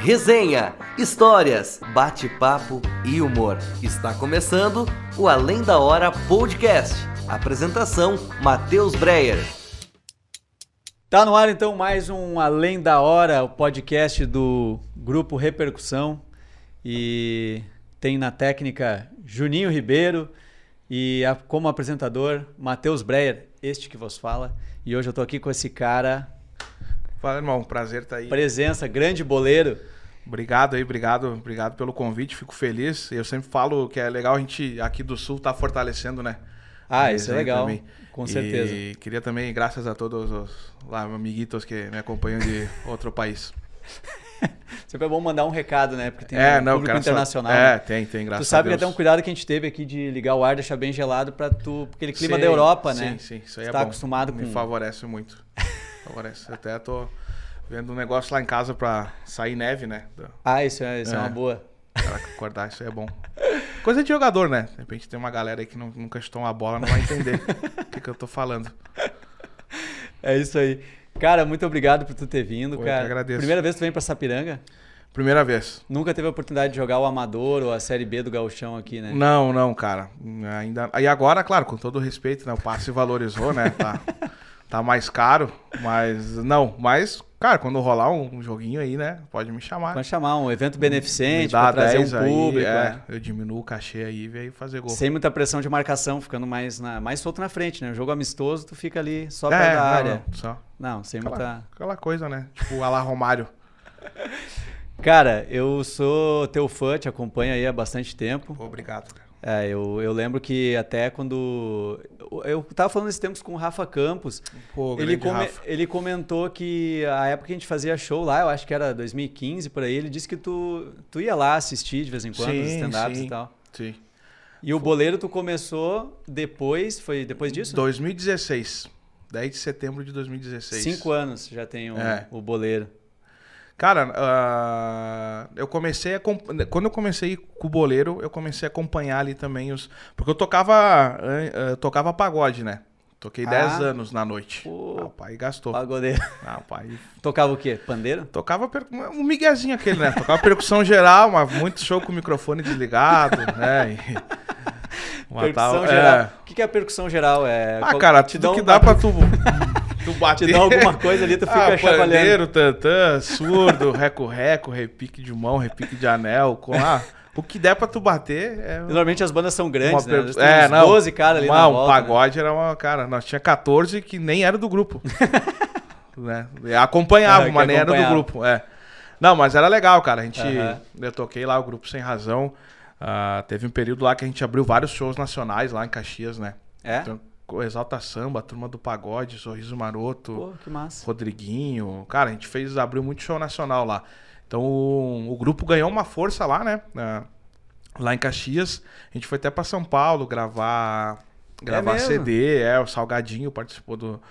Resenha, histórias, bate-papo e humor. Está começando o Além da Hora Podcast. Apresentação: Matheus Breyer. Tá no ar então mais um Além da Hora, o podcast do Grupo Repercussão. E tem na técnica Juninho Ribeiro e como apresentador Matheus Breyer, este que vos fala. E hoje eu tô aqui com esse cara, Fala, irmão. Prazer estar aí. presença, grande boleiro. Obrigado aí, obrigado, obrigado pelo convite. Fico feliz. Eu sempre falo que é legal a gente aqui do Sul tá fortalecendo, né? Ah, A isso é legal, também. com certeza. E queria também, graças a todos os lá, amiguitos que me acompanham de outro país. Sempre é bom mandar um recado, né? Porque tem é, um não, público cara, só- internacional. É, né? tem, tem, graças Tu sabe a que Deus. até um cuidado que a gente teve aqui de ligar o ar, deixar bem gelado pra tu. Porque aquele clima Sim, da Europa, né? Sim, sim, isso aí Tu é tá bom. acostumado Me com- favorece muito. favorece. Até tô vendo um negócio lá em casa pra sair neve, né? Ah, isso é, isso é. É. uma boa. Cara, acordar, isso aí é bom. Coisa de jogador, né? De repente tem uma galera aí que não- nunca chutou uma bola, não vai entender o que, que eu tô falando. É isso aí. Cara, muito obrigado por tu ter vindo, Eu que cara. agradeço. Primeira vez que tu vem pra Sapiranga? Primeira vez. Nunca teve a oportunidade de jogar o Amador ou a Série B do Gauchão aqui, né? Não, não, cara. Ainda. E agora, claro, com todo respeito, né? O passe valorizou, né? Tá, tá mais caro, mas não. Mas, cara, quando rolar um joguinho aí, né? Pode me chamar. Vamos chamar um evento beneficente dá pra trazer 10 um aí, público. é, né? Eu diminuo o cachê aí e veio fazer gol. Sem muita pressão de marcação, ficando mais, na, mais solto na frente, né? O jogo amistoso, tu fica ali só é, área. não, só. Não, sem Aquela, muita. aquela coisa, né? Tipo, a lá Romário. Cara, eu sou teu fã, te acompanho aí há bastante tempo. Obrigado, cara. É, eu, eu lembro que até quando. Eu, tava falando esses tempos com o Rafa Campos. Pô, Ele, come- Rafa. ele comentou que a época que a gente fazia show lá, eu acho que era 2015 por aí, ele disse que tu, tu ia lá assistir de vez em quando os Sim, stand-ups sim. e tal. Sim. E o boleiro tu começou depois, foi depois disso? 2016. 10 de setembro de 2016. Cinco anos já tem o, É. o boleiro. Cara, ah, eu comecei a. Quando eu comecei com o boleiro, eu comecei a acompanhar ali também os. Porque eu tocava. ah, eu tocava pagode, né? Toquei Ah. 10 anos na noite. Pô. Ah, o pai gastou. Pagodeiro. Ah, o pai. Tocava o quê? Pandeiro? Tocava per... um miguezinho aquele, né? Tocava percussão geral, mas muito show com o microfone desligado, né? E... Uma percussão tal- geral. é. O que, é percussão geral? É, Ah, cara, tudo que dá pra tu, tu bater. Te dá alguma coisa ali, tu fica ah, chacoalhando. tantã, surdo, reco-reco, repique de mão, repique de anel. Com, ah, o que der pra tu bater é... Normalmente as bandas são grandes, uma né? É, não. 12 caras ali uma, na um volta. né? pagode era uma... Cara, nós tinha 14 que nem era do grupo. né? Acompanhava, que mas nem era do grupo. É. Não, mas era legal, cara. A gente... Aham. Eu toquei lá o Grupo Sem Razão. Ah, teve um período lá que a gente abriu vários shows nacionais lá em Caxias, né? É? Então, Exalta Samba, Turma do Pagode, Sorriso Maroto... Pô, que massa. Rodriguinho. Cara, a gente fez, abriu muito show nacional lá. Então o, o grupo ganhou uma força lá, né? Lá em Caxias. A gente foi até pra São Paulo gravar, gravar mesmo? CD. É, o Salgadinho participou do,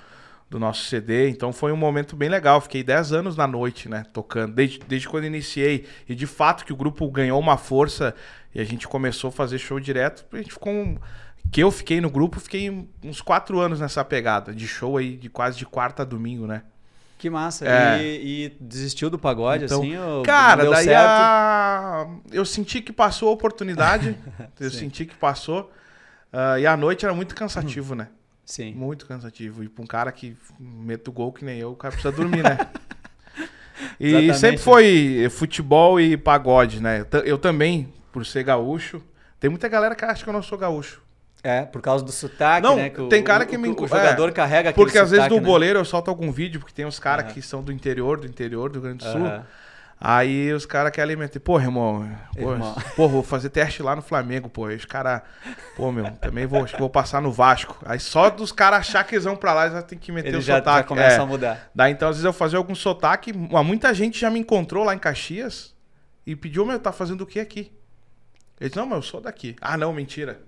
do nosso CD. Então foi um momento bem legal. Fiquei 10 anos na noite, né? Tocando. Desde, desde quando iniciei. E de fato que o grupo ganhou uma força e a gente começou a fazer show direto. A gente ficou um. Que eu fiquei no grupo, fiquei uns quatro anos nessa pegada de show aí, de quase de quarta a domingo, né? Que massa. É. E, e desistiu do pagode, Então, assim? Cara, daí a... eu senti que passou a oportunidade. eu senti que passou. Ah, e a noite era muito cansativo, né? Sim. Muito cansativo. E pra um cara que mete o gol que nem eu, o cara precisa dormir, né? e Exatamente. sempre foi futebol e pagode, né? Eu também, por ser gaúcho. Tem muita galera que acha que eu não sou gaúcho. É, por causa do sotaque, Não, né? que o- tem cara que o- me O jogador é, carrega Porque às vezes sotaque, no né? boleiro eu solto algum vídeo, porque tem uns caras Aham. que são do interior, do interior do Rio Grande do Sul. Aham. Aí os caras querem alimentar. Pô, irmão, pô, Irmão. pô, vou fazer teste lá no Flamengo, pô. Aí os caras, pô, meu, também vou, acho que vou passar no Vasco. Aí só dos caras achar que eles vão pra lá, eles já tem que meter Ele o já, já sotaque. começa É. a mudar. Daí então, às vezes eu fazia algum sotaque. Muita gente já me encontrou lá em Caxias e pediu, meu, tá fazendo o que aqui? Eles, não, mas eu sou daqui. Ah, não, mentira.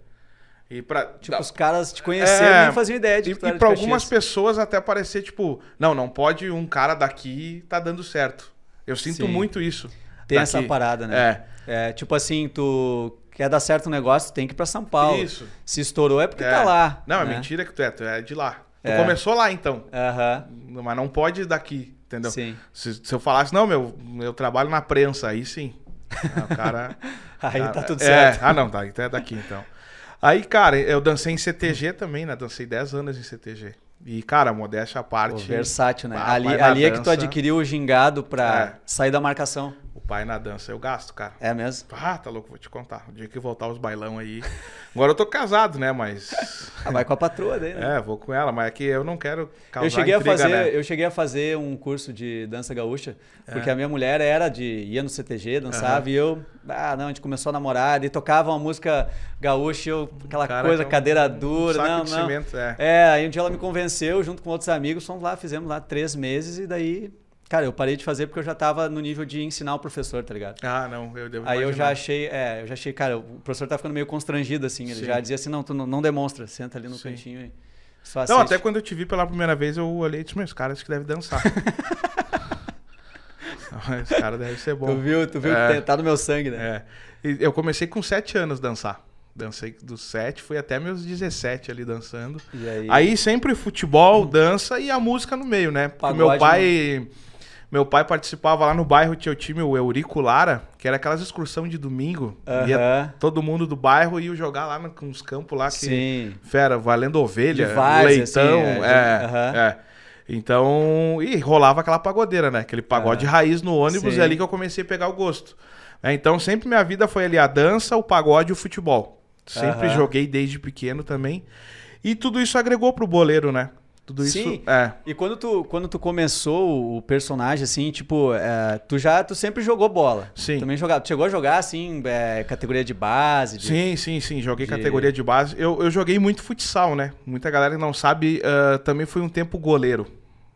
E pra. Tipo, os caras te conheceram É, e nem faziam ideia de E, e pra algumas pessoas até parecer, tipo, não, não pode um cara daqui tá dando certo. Eu sinto Sim. muito isso. Tem daqui. essa parada, né? É. É, tipo assim, tu quer dar certo um negócio, tem que ir pra São Paulo. Isso. Se estourou é porque É. tá lá. Não, é né? mentira que tu é, tu é de lá. Tu É. começou lá então. Aham. Mas não pode daqui. entendeu? Sim. Se, se eu falasse, não, meu, eu trabalho na prensa, aí sim. Aí o cara. Aí Ah, tá tudo é, certo. Ah, não, tá. Então é daqui então. Aí, cara, eu dancei em CTG também, né? Dancei 10 anos em CTG. E, cara, modéstia à Pô, parte. versátil, né? Ah, ali ali é que tu adquiriu o gingado pra É. sair da marcação. O pai na dança eu gasto, cara. É mesmo? Ah, tá louco, vou te contar. O dia que voltar os bailão aí. Agora eu tô casado, né? Mas. Ah, vai com a patroa daí, né? É, vou com ela, mas é que eu não quero causar eu cheguei intriga, a fazer, né? eu cheguei a fazer um curso de dança gaúcha, porque É. a minha mulher era de ia no CTG, dançava e eu, ah, não, a gente começou a namorar, e tocava uma música gaúcha, eu, aquela Cara, coisa, é um cadeira dura, saco não, não. cimento, é. É, aí um dia ela me convenceu, junto com outros amigos, fomos lá, fizemos lá três meses e daí, cara, eu parei de fazer porque eu já tava no nível de ensinar o professor, tá ligado? Ah, não, eu devo Aí eu já imaginar. achei, é, eu já achei, cara, o professor tá ficando meio constrangido, assim. Ele Sim. já dizia assim, não, tu não, não demonstra, senta ali no Sim. cantinho e só Não, assiste. até quando eu te vi pela primeira vez, eu olhei e disse, meus caras que devem dançar. Esse cara deve ser bom. Tu viu, tu viu É. que tá no meu sangue, né? É. Eu comecei com 7 anos dançar. Dancei dos 7, fui até meus 17 ali dançando. Aí, Aí sempre futebol, dança e a música no meio, né? Porque Pagode, meu pai. Meu pai participava lá no bairro, tinha o time, o Eurico Lara, que era aquelas excursão de domingo. Ia Aham. todo mundo do bairro ia jogar lá com os campos lá que. Sim. Fera, valendo ovelha, várzea, leitão. assim, é, é, aham. é. Então, e rolava aquela pagodeira, né? Aquele pagode raiz no ônibus, Sim. e é ali que eu comecei a pegar o gosto. É, então, sempre minha vida foi ali a dança, o pagode e o futebol. Sempre joguei desde pequeno também. E tudo isso agregou pro boleiro, né? Tudo isso. Sim. É. E quando tu, quando tu começou o personagem, assim, tipo, é, tu já, tu sempre jogou bola. Sim. Também jogava, tu chegou a jogar, assim, é, categoria de base? de- Sim, sim, sim. Joguei de- categoria de base. Eu, eu joguei muito futsal, né? Muita galera que não sabe, ah, também fui um tempo goleiro.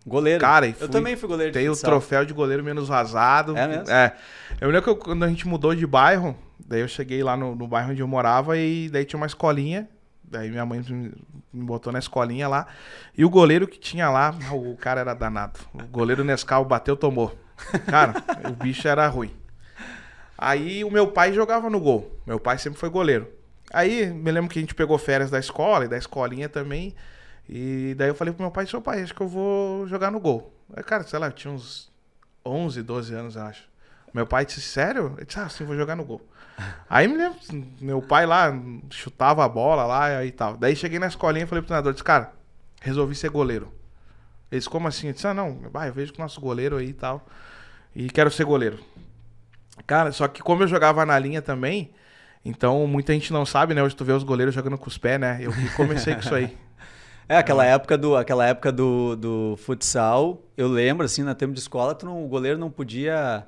Goleiro. Cara, e eu fui- também fui goleiro de Tem o futsal. troféu de goleiro menos vazado. É mesmo? É. Eu lembro que eu- quando a gente mudou de bairro, daí eu cheguei lá no, no bairro onde eu morava e daí tinha uma escolinha. Daí minha mãe me, botou na escolinha lá. E o goleiro que tinha lá, o cara era danado. O goleiro Nescau bateu, tomou. Cara, o bicho era ruim. Aí o meu pai jogava no gol. Meu pai sempre foi goleiro. Aí me lembro que a gente pegou férias da escola e da escolinha também. E daí eu falei pro meu pai, seu pai, acho que eu vou jogar no gol. Aí, cara, sei lá, eu tinha uns 11, 12 anos, acho. Meu pai disse, sério? Eu disse, ah, sim, vou jogar no gol. Aí me lembro, meu pai lá chutava a bola lá e tal. Daí cheguei na escolinha e falei pro treinador, disse, cara, resolvi ser goleiro. Ele disse, como assim? Eu disse, ah, não, vai, eu vejo que o nosso goleiro aí e tal. E quero ser goleiro. Cara, só que como eu jogava na linha também, então muita gente não sabe, né? Hoje tu vê os goleiros jogando com os pés, né? Eu comecei com isso aí. É, aquela época do, aquela época do, do futsal, eu lembro, assim, na tempo de escola, tu não, o goleiro não podia.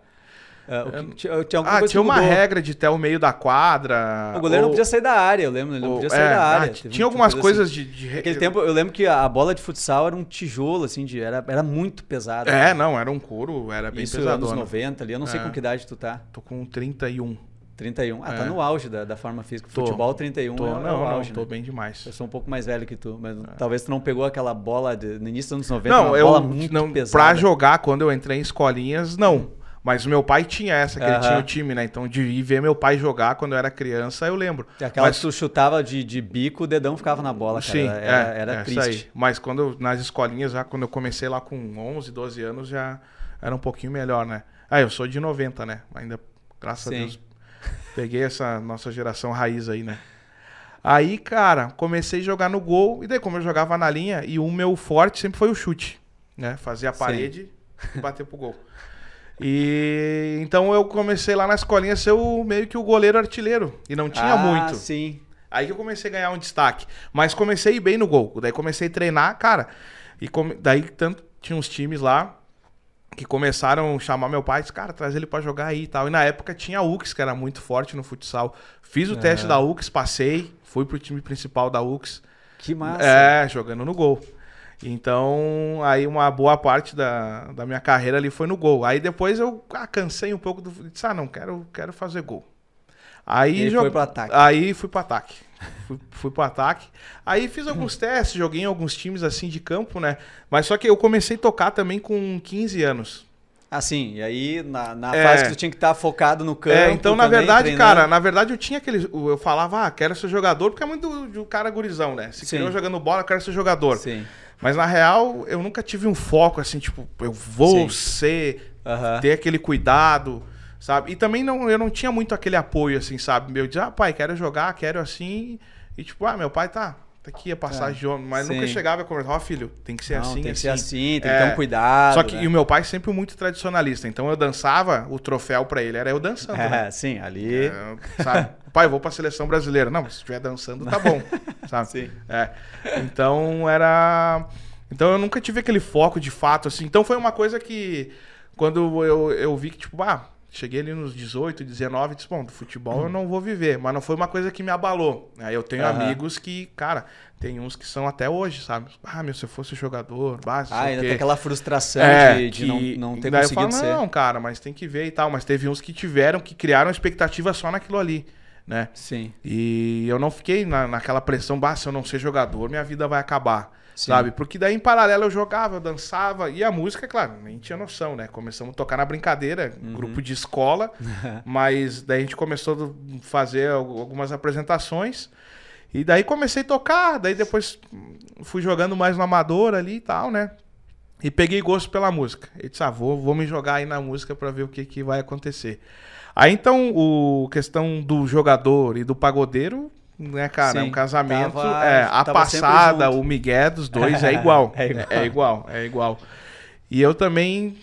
É, o que- tinha, Ah, coisa tinha uma regra de até o meio da quadra. O goleiro não ou- podia sair da área, eu lembro, ele não ou- podia sair é, da ah, área. Teve- tinha algumas coisa coisas assim. de, de- Naquele tempo, eu lembro que a bola de futsal era um tijolo, assim, de, era, era muito pesada. É, não, era um couro, era bem Isso pesado. anos 90 ali, eu não sei É. com que idade tu tá. Tô com 31. 31. Ah, tá É. no auge da, da forma física. Tô. Futebol 31 Tô, é, não, é o não, auge, tô né? bem demais. Eu sou um pouco mais velho que tu, mas talvez tu não pegou aquela bola de- no início dos anos 90, Não, uma eu bola muito não, pesada. pra jogar quando eu entrei em escolinhas, não. Mas o meu pai tinha essa, que ele Aham. tinha o time, né? Então de ir ver meu pai jogar quando eu era criança, eu lembro. Aquela Mas- que tu chutava de, de bico, o dedão ficava na bola, cara. Sim, era é, era é, triste. Mas quando nas escolinhas, já quando eu comecei lá com 11, 12 anos, já era um pouquinho melhor, né? Ah, eu sou de 90, né? Ainda, graças Sim. a Deus, peguei essa nossa geração raiz aí, né? Aí, cara, comecei a jogar no gol, e daí como eu jogava na linha, e o meu forte sempre foi o chute, né? Fazer a Sim. parede e bater pro gol. E então eu comecei lá na escolinha a ser o, meio que o goleiro artilheiro, e não tinha ah, muito. sim. Aí que eu comecei a ganhar um destaque. Mas comecei bem no gol. Daí comecei a treinar, cara. E come- daí tanto tinha uns times lá que começaram a chamar meu pai, disse, cara, traz ele pra jogar aí e tal. E na época tinha a UX, que era muito forte no futsal. Fiz o teste da UX, passei, fui pro time principal da UX. Que massa. É, jogando no gol. Então, aí uma boa parte da, da minha carreira ali foi no gol. Aí depois eu ah, cansei um pouco do. Disse, ah, não, quero, quero fazer gol. Aí, E jo- foi pro ataque. Aí fui pro ataque. fui, fui pro ataque. Aí fiz alguns testes, joguei em alguns times assim de campo, né? Mas só que eu comecei a tocar também com 15 anos. Assim, e aí na, na É. fase que tu tinha que estar focado no campo. É, então, na também, verdade, treinando. cara, na verdade eu tinha aquele. Eu falava, ah, quero ser jogador, porque é muito do, do cara gurizão, né? Se criou jogando bola, quero ser jogador. Sim. Mas na real, eu nunca tive um foco assim, tipo, eu vou Sim. ser, ter aquele cuidado, sabe? E também não, eu não tinha muito aquele apoio, assim, sabe? Meu, dizer, ah, pai, quero jogar, quero assim. E tipo, ah, meu pai tá, tá aqui a passagem de homem. Mas nunca sim. chegava e conversava, ó, filho, tem que ser Não, assim, tem que assim. ser assim, tem É. que ter um cuidado. Só que né? e o meu pai sempre muito tradicionalista. Então eu dançava, o troféu pra ele era eu dançando. né? É, sim, ali. É, sabe? Pai, eu vou pra seleção brasileira. Não, se estiver dançando, tá bom. Sabe? Sim. É. Então era. Então eu nunca tive aquele foco de fato, assim. Então foi uma coisa que. Quando eu, eu vi que, tipo, ah, cheguei ali nos 18, 19, disse, bom, do futebol eu não vou viver. Mas não foi uma coisa que me abalou. Aí eu tenho Aham. amigos que, cara, tem uns que são até hoje, sabe? Ah, meu, se eu fosse jogador, se Ah, ainda tem aquela frustração É, de, de que- não, não ter daí eu conseguido falo, ser. Não, cara, mas tem que ver e tal. Mas teve uns que tiveram, que criaram expectativa só naquilo ali, né? Sim. E eu não fiquei na, naquela pressão, bah, se eu não ser jogador, minha vida vai acabar. Sim. Sabe? Porque daí em paralelo eu jogava, eu dançava. E a música, claro, nem tinha noção, né? Começamos a tocar na brincadeira, Uhum. grupo de escola. mas daí a gente começou a fazer al- algumas apresentações. E daí comecei a tocar. Daí depois fui jogando mais no amador ali e tal, né? E peguei gosto pela música. E disse, ah, vou, vou me jogar aí na música pra ver o que, que vai acontecer. Aí então, o questão do jogador e do pagodeiro, né, cara, é Sim, um casamento. tava- é, a passada, o migué dos dois é igual. É é, igual. é igual, é igual. E eu também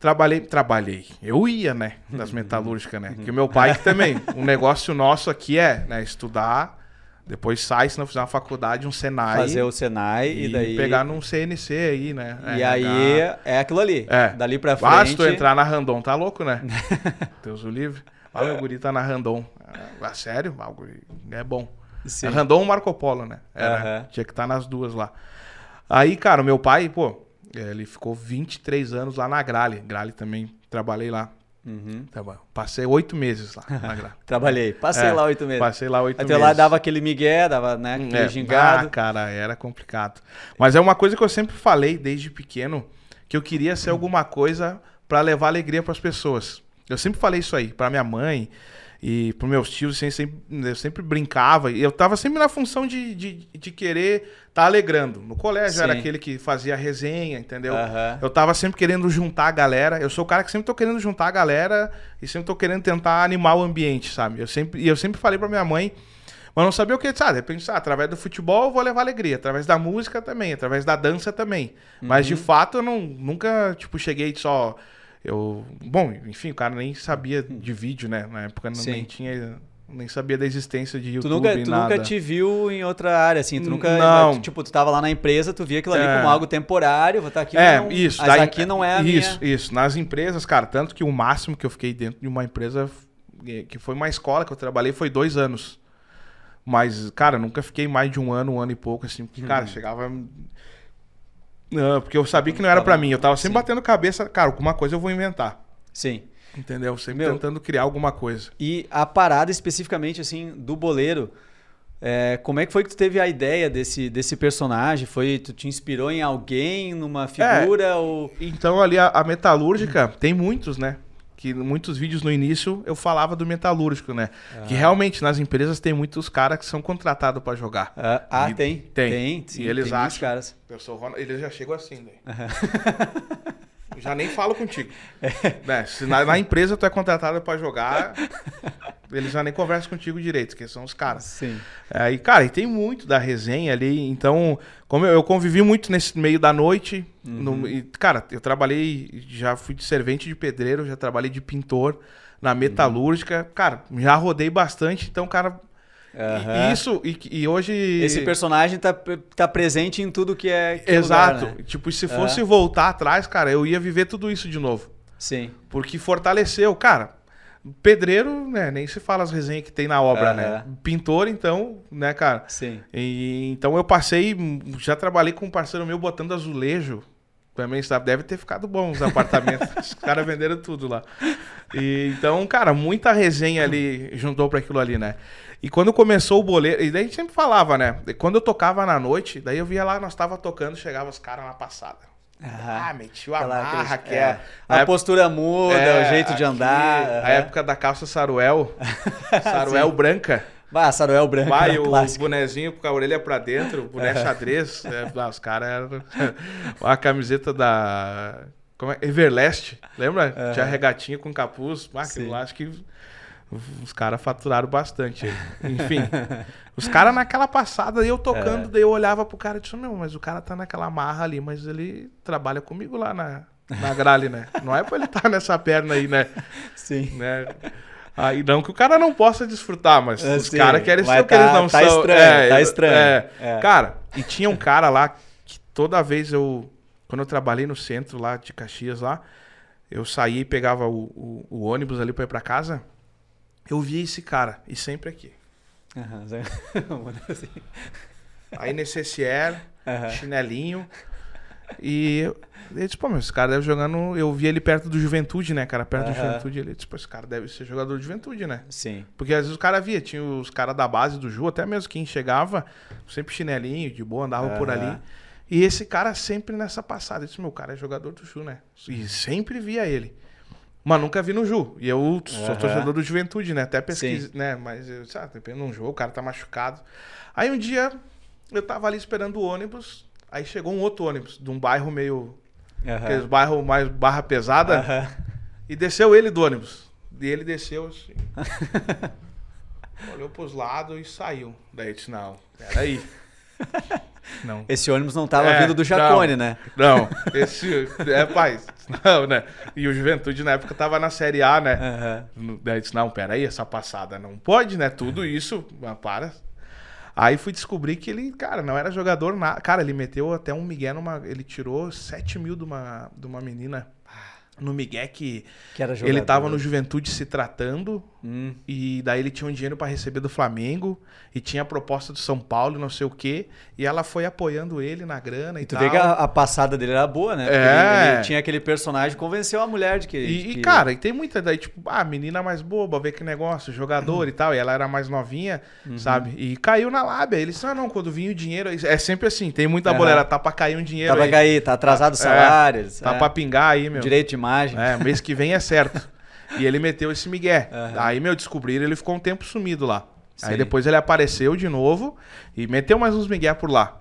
trabalhei, trabalhei. Eu ia, né, das metalúrgicas, né? Que o meu pai também, um negócio nosso aqui é, né, estudar, depois sai, se não fizer uma faculdade, um Senai. Fazer o Senai e, e daí. pegar num CNC aí, né? E RH. aí é aquilo ali. É. Dali pra frente. tu entrar na Randon, tá louco, né? Deus o livre. Ah, meu guri tá na Randon. Ah, sério? Ah, o guri é bom. Sim. É Randon ou Marco Polo, né? Era, Aham. Tinha que estar nas duas lá. Aí, cara, o meu pai, pô, ele ficou 23 anos lá na Grale. Grale também, trabalhei lá. Uhum. Passei oito meses lá na Grale. Trabalhei. Passei É, lá oito meses. Passei lá oito Até meses. lá dava aquele migué, dava, né? Aquele É, gingado. ah, cara, era complicado. Mas é uma coisa que eu sempre falei desde pequeno, que eu queria ser alguma coisa pra levar alegria pras pessoas. Eu sempre falei isso aí pra minha mãe e pros meus tios, assim, sempre, eu sempre brincava. E eu tava sempre na função de, de, de querer estar alegrando. No colégio eu era Sim. aquele que fazia resenha, entendeu? Aham. Eu tava sempre querendo juntar a galera. Eu sou o cara que sempre tô querendo juntar a galera e sempre tô querendo tentar animar o ambiente, sabe? Eu sempre, e eu sempre falei pra minha mãe, mas não sabia o que. Ah, de repente, ah, através do futebol eu vou levar alegria, através da música também, através da dança também. Mas de fato eu não, nunca, tipo, cheguei só. Eu. Bom, enfim, o cara nem sabia de vídeo, né? Na época não, Sim. nem tinha. Nem sabia da existência de Tu YouTube. nunca, tu nada. nunca te viu em outra área, assim, tu nunca, Não. tipo, tu tava lá na empresa, tu via aquilo ali É. como algo temporário, vou estar aqui, É, não, isso. mas daí- aqui não é a Isso, minha... isso. Nas empresas, cara, tanto que o máximo que eu fiquei dentro de uma empresa, eh, que foi uma escola que eu trabalhei, foi dois anos. Mas, cara, nunca fiquei mais de um ano, um ano e pouco, assim, porque, cara, Uhum. chegava. Não, porque eu sabia que não era pra mim. Eu tava sempre Sim. batendo cabeça, cara, alguma coisa eu vou inventar. Sim. Entendeu? Sempre Meu- tentando criar alguma coisa. E a parada especificamente, assim, do boleiro, é, como é que foi que tu teve a ideia desse, desse personagem? Foi, tu te inspirou em alguém, numa figura, ou... Então ali a, a metalúrgica tem muitos, né? Que muitos vídeos no início eu falava do metalúrgico, né? Que realmente nas empresas tem muitos caras que são contratados pra jogar. Ah, ah, tem, tem. tem, sim, E eles tem acham. caras. Eu sou Ronald, eles já chegam assim. Eu já nem falo contigo. Né, Se na, na empresa tu é contratado pra jogar, eles já nem conversam contigo direito, que são os caras. Sim. É, e, cara, e tem muito da resenha ali. Então, como eu, eu convivi muito nesse meio da noite. no- e, cara, eu trabalhei, já fui de servente de pedreiro, já trabalhei de pintor na metalúrgica. Cara, já rodei bastante. Então, cara. Aham. E isso, e, e hoje. Esse personagem tá, tá presente em tudo que é, que é Exato. lugar, né? Tipo, se fosse voltar atrás, cara, eu ia viver tudo isso de novo. Sim. Porque fortaleceu, cara. Pedreiro, né? Nem se fala as resenhas que tem na obra, Aham. né? Pintor, então, né, cara? Sim. E, então eu passei, já trabalhei com um parceiro meu botando azulejo. Também sabe, deve ter ficado bom os apartamentos. os caras venderam tudo lá. E, então, cara, muita resenha ali juntou pra aquilo ali, né? E quando começou o boleiro, e daí a gente sempre falava, né? E Quando eu tocava na noite, daí eu via lá, nós tava tocando, chegava os caras na passada. Ah, metiu a Aquela- marra, aqueles- que é. é. A época- postura muda, é, o jeito de aqui, andar. A época da calça saruel. saruel branca. Vai, Saruel branco. Vai o clássico. bonezinho com a orelha pra dentro, o boné xadrez. é, ah, os caras eram. a camiseta da. Como é? Everlast, lembra? Tinha regatinha com capuz. Ah, aquilo lá, acho que os caras faturaram bastante. Enfim, os caras naquela passada, eu tocando, É. daí eu olhava pro cara e disse: Meu, mas o cara tá naquela marra ali, mas ele trabalha comigo lá na, na grale, né? Não é pra ele estar nessa perna aí, né? Sim. né? Aí não que o cara não possa desfrutar, mas É, os caras querem ser o que eles tá- não tá são. estranho, tá estranho. é. É. Cara, e tinha um cara lá que toda vez eu. Quando eu trabalhei no centro lá de Caxias lá, eu saía e pegava o, o- o ônibus ali pra ir pra casa. Eu via esse cara, e sempre aqui. Aham, Zé. Assim. Aí necessier, Aham. chinelinho. E eu disse, pô, meu, esse cara deve jogando. Eu vi ele perto do Juventude, né, cara? Perto do Aham. Juventude. Ele disse, pô, esse cara deve ser jogador de Juventude, né? Sim. Porque às vezes o cara via, tinha os caras da base do Ju, até mesmo quem chegava, sempre chinelinho, de boa, andava por ali. E esse cara sempre nessa passada. Eu disse, meu, cara é jogador do Ju, né? E sempre via ele. Mas nunca vi no Ju. E eu sou Aham. torcedor do Juventude, né? Até pesquisa, né? Mas, eu ah, depende de um jogo, o cara tá machucado. Aí um dia, eu tava ali esperando o ônibus, aí chegou um outro ônibus, de um bairro meio... Aqueles Aham. bairros mais barra pesada. Aham. E desceu ele do ônibus. E ele desceu assim. olhou pros lados e saiu. Daí eu disse, não, peraí. Não. Esse ônibus não tava É, vindo do Jacone, né? Não, esse. É, pai. Não, né? E o Juventude na época tava na Série A, né? No- Daí disse, não, peraí, essa passada não pode, né? Tudo isso, mas para. Aí fui descobrir que ele, cara, não era jogador nada. Cara, ele meteu até um Miguel numa. Ele tirou 7 mil de uma, de uma menina. No Miguel que Que jogador. ele tava no Juventude se tratando. Hum. E daí ele tinha um dinheiro pra receber do Flamengo. E tinha a proposta do São Paulo, e não sei o quê. E ela foi apoiando ele na grana e, E tu tal. vê que a, a passada dele era boa, né? Porque É. Ele, ele tinha aquele personagem, convenceu a mulher de que. E, de e, que- cara, e tem muita daí, tipo, ah, menina mais boba, vê que negócio, jogador e tal. E ela era mais novinha, Uhum. sabe? E caiu na lábia. Eles, ah, não, quando vinha o dinheiro. É sempre assim, tem muita Aham. bolera, tá pra cair um dinheiro. Tá pra aí, cair, tá atrasado o É, salário. eles- Tá é, pra pingar aí, meu. Direito de É, mês que vem é certo. e ele meteu esse migué. Aham. Aí, meu, descobriram, ele ficou um tempo sumido lá. Aí Sim. depois ele apareceu de novo e meteu mais uns migué por lá.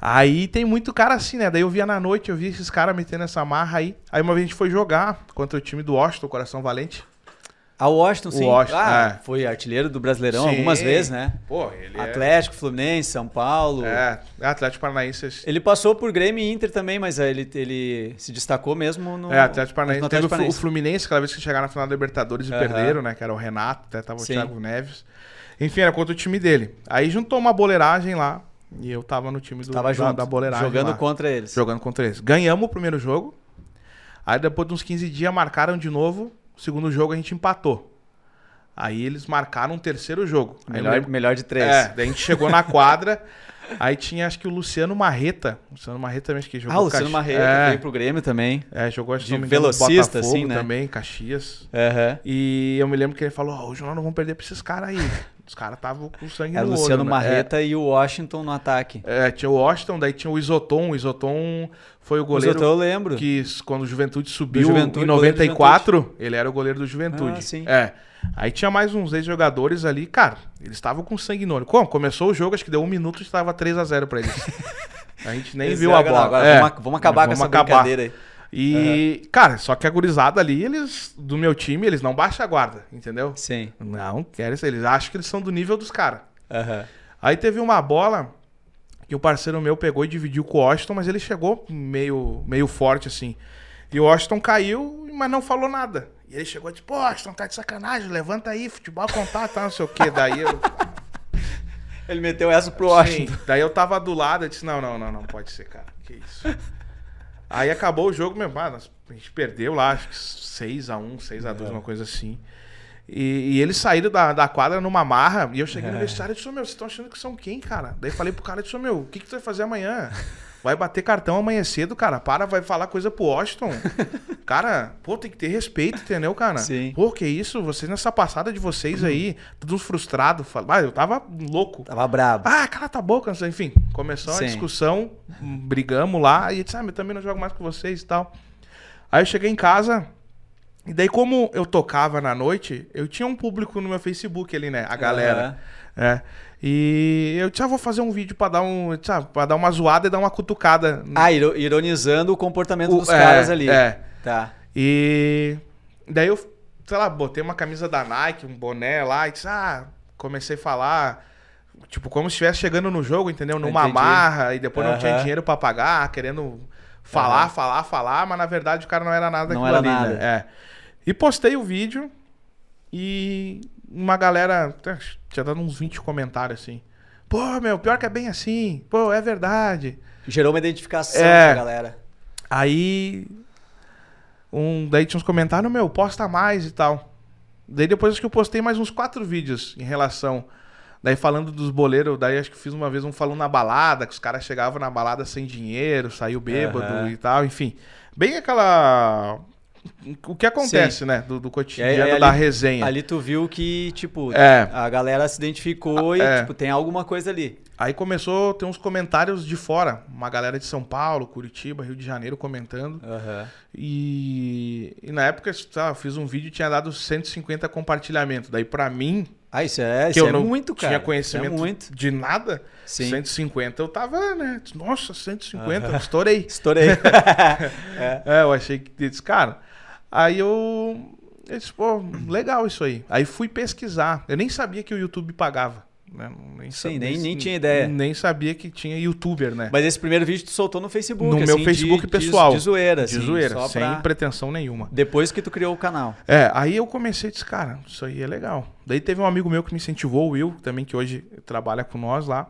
Aí tem muito cara assim, né? Daí eu via na noite, eu via esses caras metendo essa marra aí. Aí uma vez a gente foi jogar contra o time do Washington, Coração Valente. A Washington, sim. Washington, ah, é. foi artilheiro do Brasileirão Sim. algumas vezes, né? Pô, ele é- Atlético, Fluminense, São Paulo. é... É, Atlético Paranaense. Ele passou por Grêmio e Inter também, mas é, ele, ele se destacou mesmo no. É, Atlético Paranaense. no Teve o Atlético Flu- o Paranaense. Fluminense, aquela vez que chegaram na final da Libertadores e Aham. perderam, né? Que era o Renato, até tava o Sim. Thiago Neves. Enfim, era contra o time dele. Aí juntou uma boleiragem lá e eu tava no time do, Tava da, junto, da boleiragem jogando lá, contra eles. jogando contra eles. Ganhamos o primeiro jogo. Aí depois de uns 15 dias marcaram de novo. O segundo jogo a gente empatou. Aí eles marcaram um terceiro jogo. Melhor, lembro- melhor de três. É, daí a gente chegou na quadra. aí tinha acho que o Luciano Marreta. O Luciano Marreta também acho que jogou ah, o Luciano Caxi- Marreira É. veio pro Grêmio também. É, jogou acho que De velocista, assim, né? também, Caxias. Aham. E eu me lembro que ele falou, ó, hoje nós não vamos perder pra esses caras aí. Os caras estavam com sangue o no Luciano olho. né? Marreta e o Washington no ataque. É, é, tinha o Washington, daí tinha o Isoton. O Isoton foi o goleiro eu lembro. que quando o Juventude subiu Juventude, em goleiro do 94, ele era o goleiro do Juventude. Ah, sim. É. Aí tinha mais uns ex-jogadores ali, cara, eles estavam com sangue no olho. Como? Começou o jogo, acho que deu um minuto e estava 3x0 pra eles. A gente nem viu a agora- bola. agora É. vamos, vamos acabar com Vamos essa acabar. brincadeira aí. E, cara, só que a gurizada ali, eles, do meu time, eles não baixam a guarda, entendeu? Sim. Não, querem ser, eles acham que eles são do nível dos caras. Aham. Aí teve uma bola que o parceiro meu pegou e dividiu com o Washington, mas ele chegou meio, meio forte assim. E o Washington caiu, mas não falou nada. E ele chegou e disse, pô, Washington, tá de sacanagem, levanta aí, futebol contato, tá, não sei o quê. Daí eu. Ele meteu essa pro Washington. Sim, daí eu tava do lado, eu disse, não, não, não, não pode ser, cara. Que isso. Aí acabou o jogo mesmo. Ah, a gente perdeu lá, acho que 6x1, 6x2, É. uma coisa assim. E, e eles saíram da, da quadra numa marra. E eu cheguei no É. vestiário e disse, meu, vocês estão achando que são quem, cara? Daí falei pro cara, disse, meu, o que, que tu vai fazer amanhã? Vai bater cartão amanhã cedo, cara. Para, vai falar coisa pro Washington. Cara, pô, tem que ter respeito, entendeu, cara? Sim. Pô, que isso? Vocês nessa passada de vocês aí, todos frustrados. fal- Ah, eu tava louco. Tava brabo. Ah, cala tua boca, enfim. Começou a Sim. discussão, hum, brigamos lá, e eu disse, ah, eu também não jogo mais com vocês e tal. Aí eu cheguei em casa, E daí, como eu tocava na noite, eu tinha um público no meu Facebook ali, né? A galera. É. E eu disse, ah, vou fazer um vídeo pra dar um. Sabe, pra dar uma zoada e dar uma cutucada. Ah, iro- ironizando o comportamento O- dos é, caras ali. É. Tá. E daí eu, sei lá, botei uma camisa da Nike, um boné lá, e disse, ah, comecei a falar, tipo, como se estivesse chegando no jogo, entendeu? Numa Entendi. marra, e depois não tinha dinheiro pra pagar, querendo falar, Aham. falar, falar, mas na verdade o cara não era nada Não era ali, nada. né? É. E postei o vídeo e uma galera, tinha dado uns 20 comentários assim. Pô, meu, pior que é bem assim. Pô, é verdade. Gerou uma identificação É. pra galera. Aí. Um, daí tinha uns comentários, meu, posta mais e tal. Daí depois acho que eu postei mais uns quatro vídeos em relação. Daí falando dos boleiros, daí acho que fiz uma vez um falando na balada, que os caras chegavam na balada sem dinheiro, saiu bêbado Aham. e tal, enfim. Bem aquela. O que acontece, né? Do, do cotidiano aí- aí da ali- resenha. Ali tu viu que, tipo, É. a galera se identificou e, É. tipo, tem alguma coisa ali. Aí começou a ter uns comentários de fora. Uma galera de São Paulo, Curitiba, Rio de Janeiro comentando. Aham. E, e na época, lá, eu fiz um vídeo e tinha dado 150 compartilhamentos. Daí pra mim, Ah, isso é, que isso eu é não muito, cara. tinha conhecimento é muito. de nada, Sim. 150 eu tava, né? Nossa, 150, estourei. Estourei. É, eu achei que cara. Aí eu, eu disse, pô, legal isso aí. Aí fui pesquisar. Eu nem sabia que o YouTube pagava. Né? Nem Sim, sa- nem- nem tinha ideia. Nem sabia que tinha youtuber, né? Mas esse primeiro vídeo tu soltou no Facebook, no assim, meu de- Facebook de, pessoal. De, zoeira, De assim, zoeira, sem pra- pretensão nenhuma. Depois que tu criou o canal. É, aí eu comecei a dizer, cara, isso aí é legal. Daí teve um amigo meu que me incentivou, o Will, também que hoje trabalha com nós lá,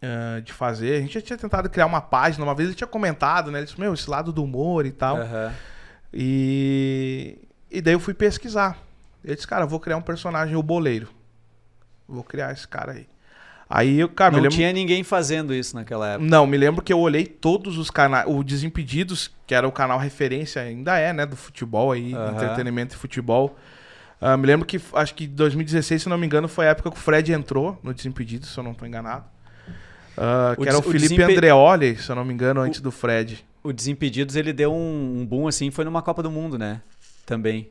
eh, de fazer. A gente já tinha tentado criar uma página, uma vez ele tinha comentado, né? Ele disse, meu, esse lado do humor e tal. Aham. E, e daí eu fui pesquisar. Ele disse, cara, eu vou criar um personagem, o boleiro. Vou criar esse cara aí. Aí eu, cara, Não lembro... tinha ninguém fazendo isso naquela época. Não, me lembro que eu olhei todos os canais. O Desimpedidos, que era o canal referência, ainda é, né? Do futebol aí, Aham. entretenimento e futebol. Ah, me lembro que acho que 2016, se não me engano, foi a época que o Fred entrou no Desimpedidos, se eu não estou enganado. O que era o, des- o Felipe desempe- Andreoli, se eu não me engano, antes do Fred. O Desimpedidos, ele deu um, um boom, assim, foi numa Copa do Mundo, né? Também.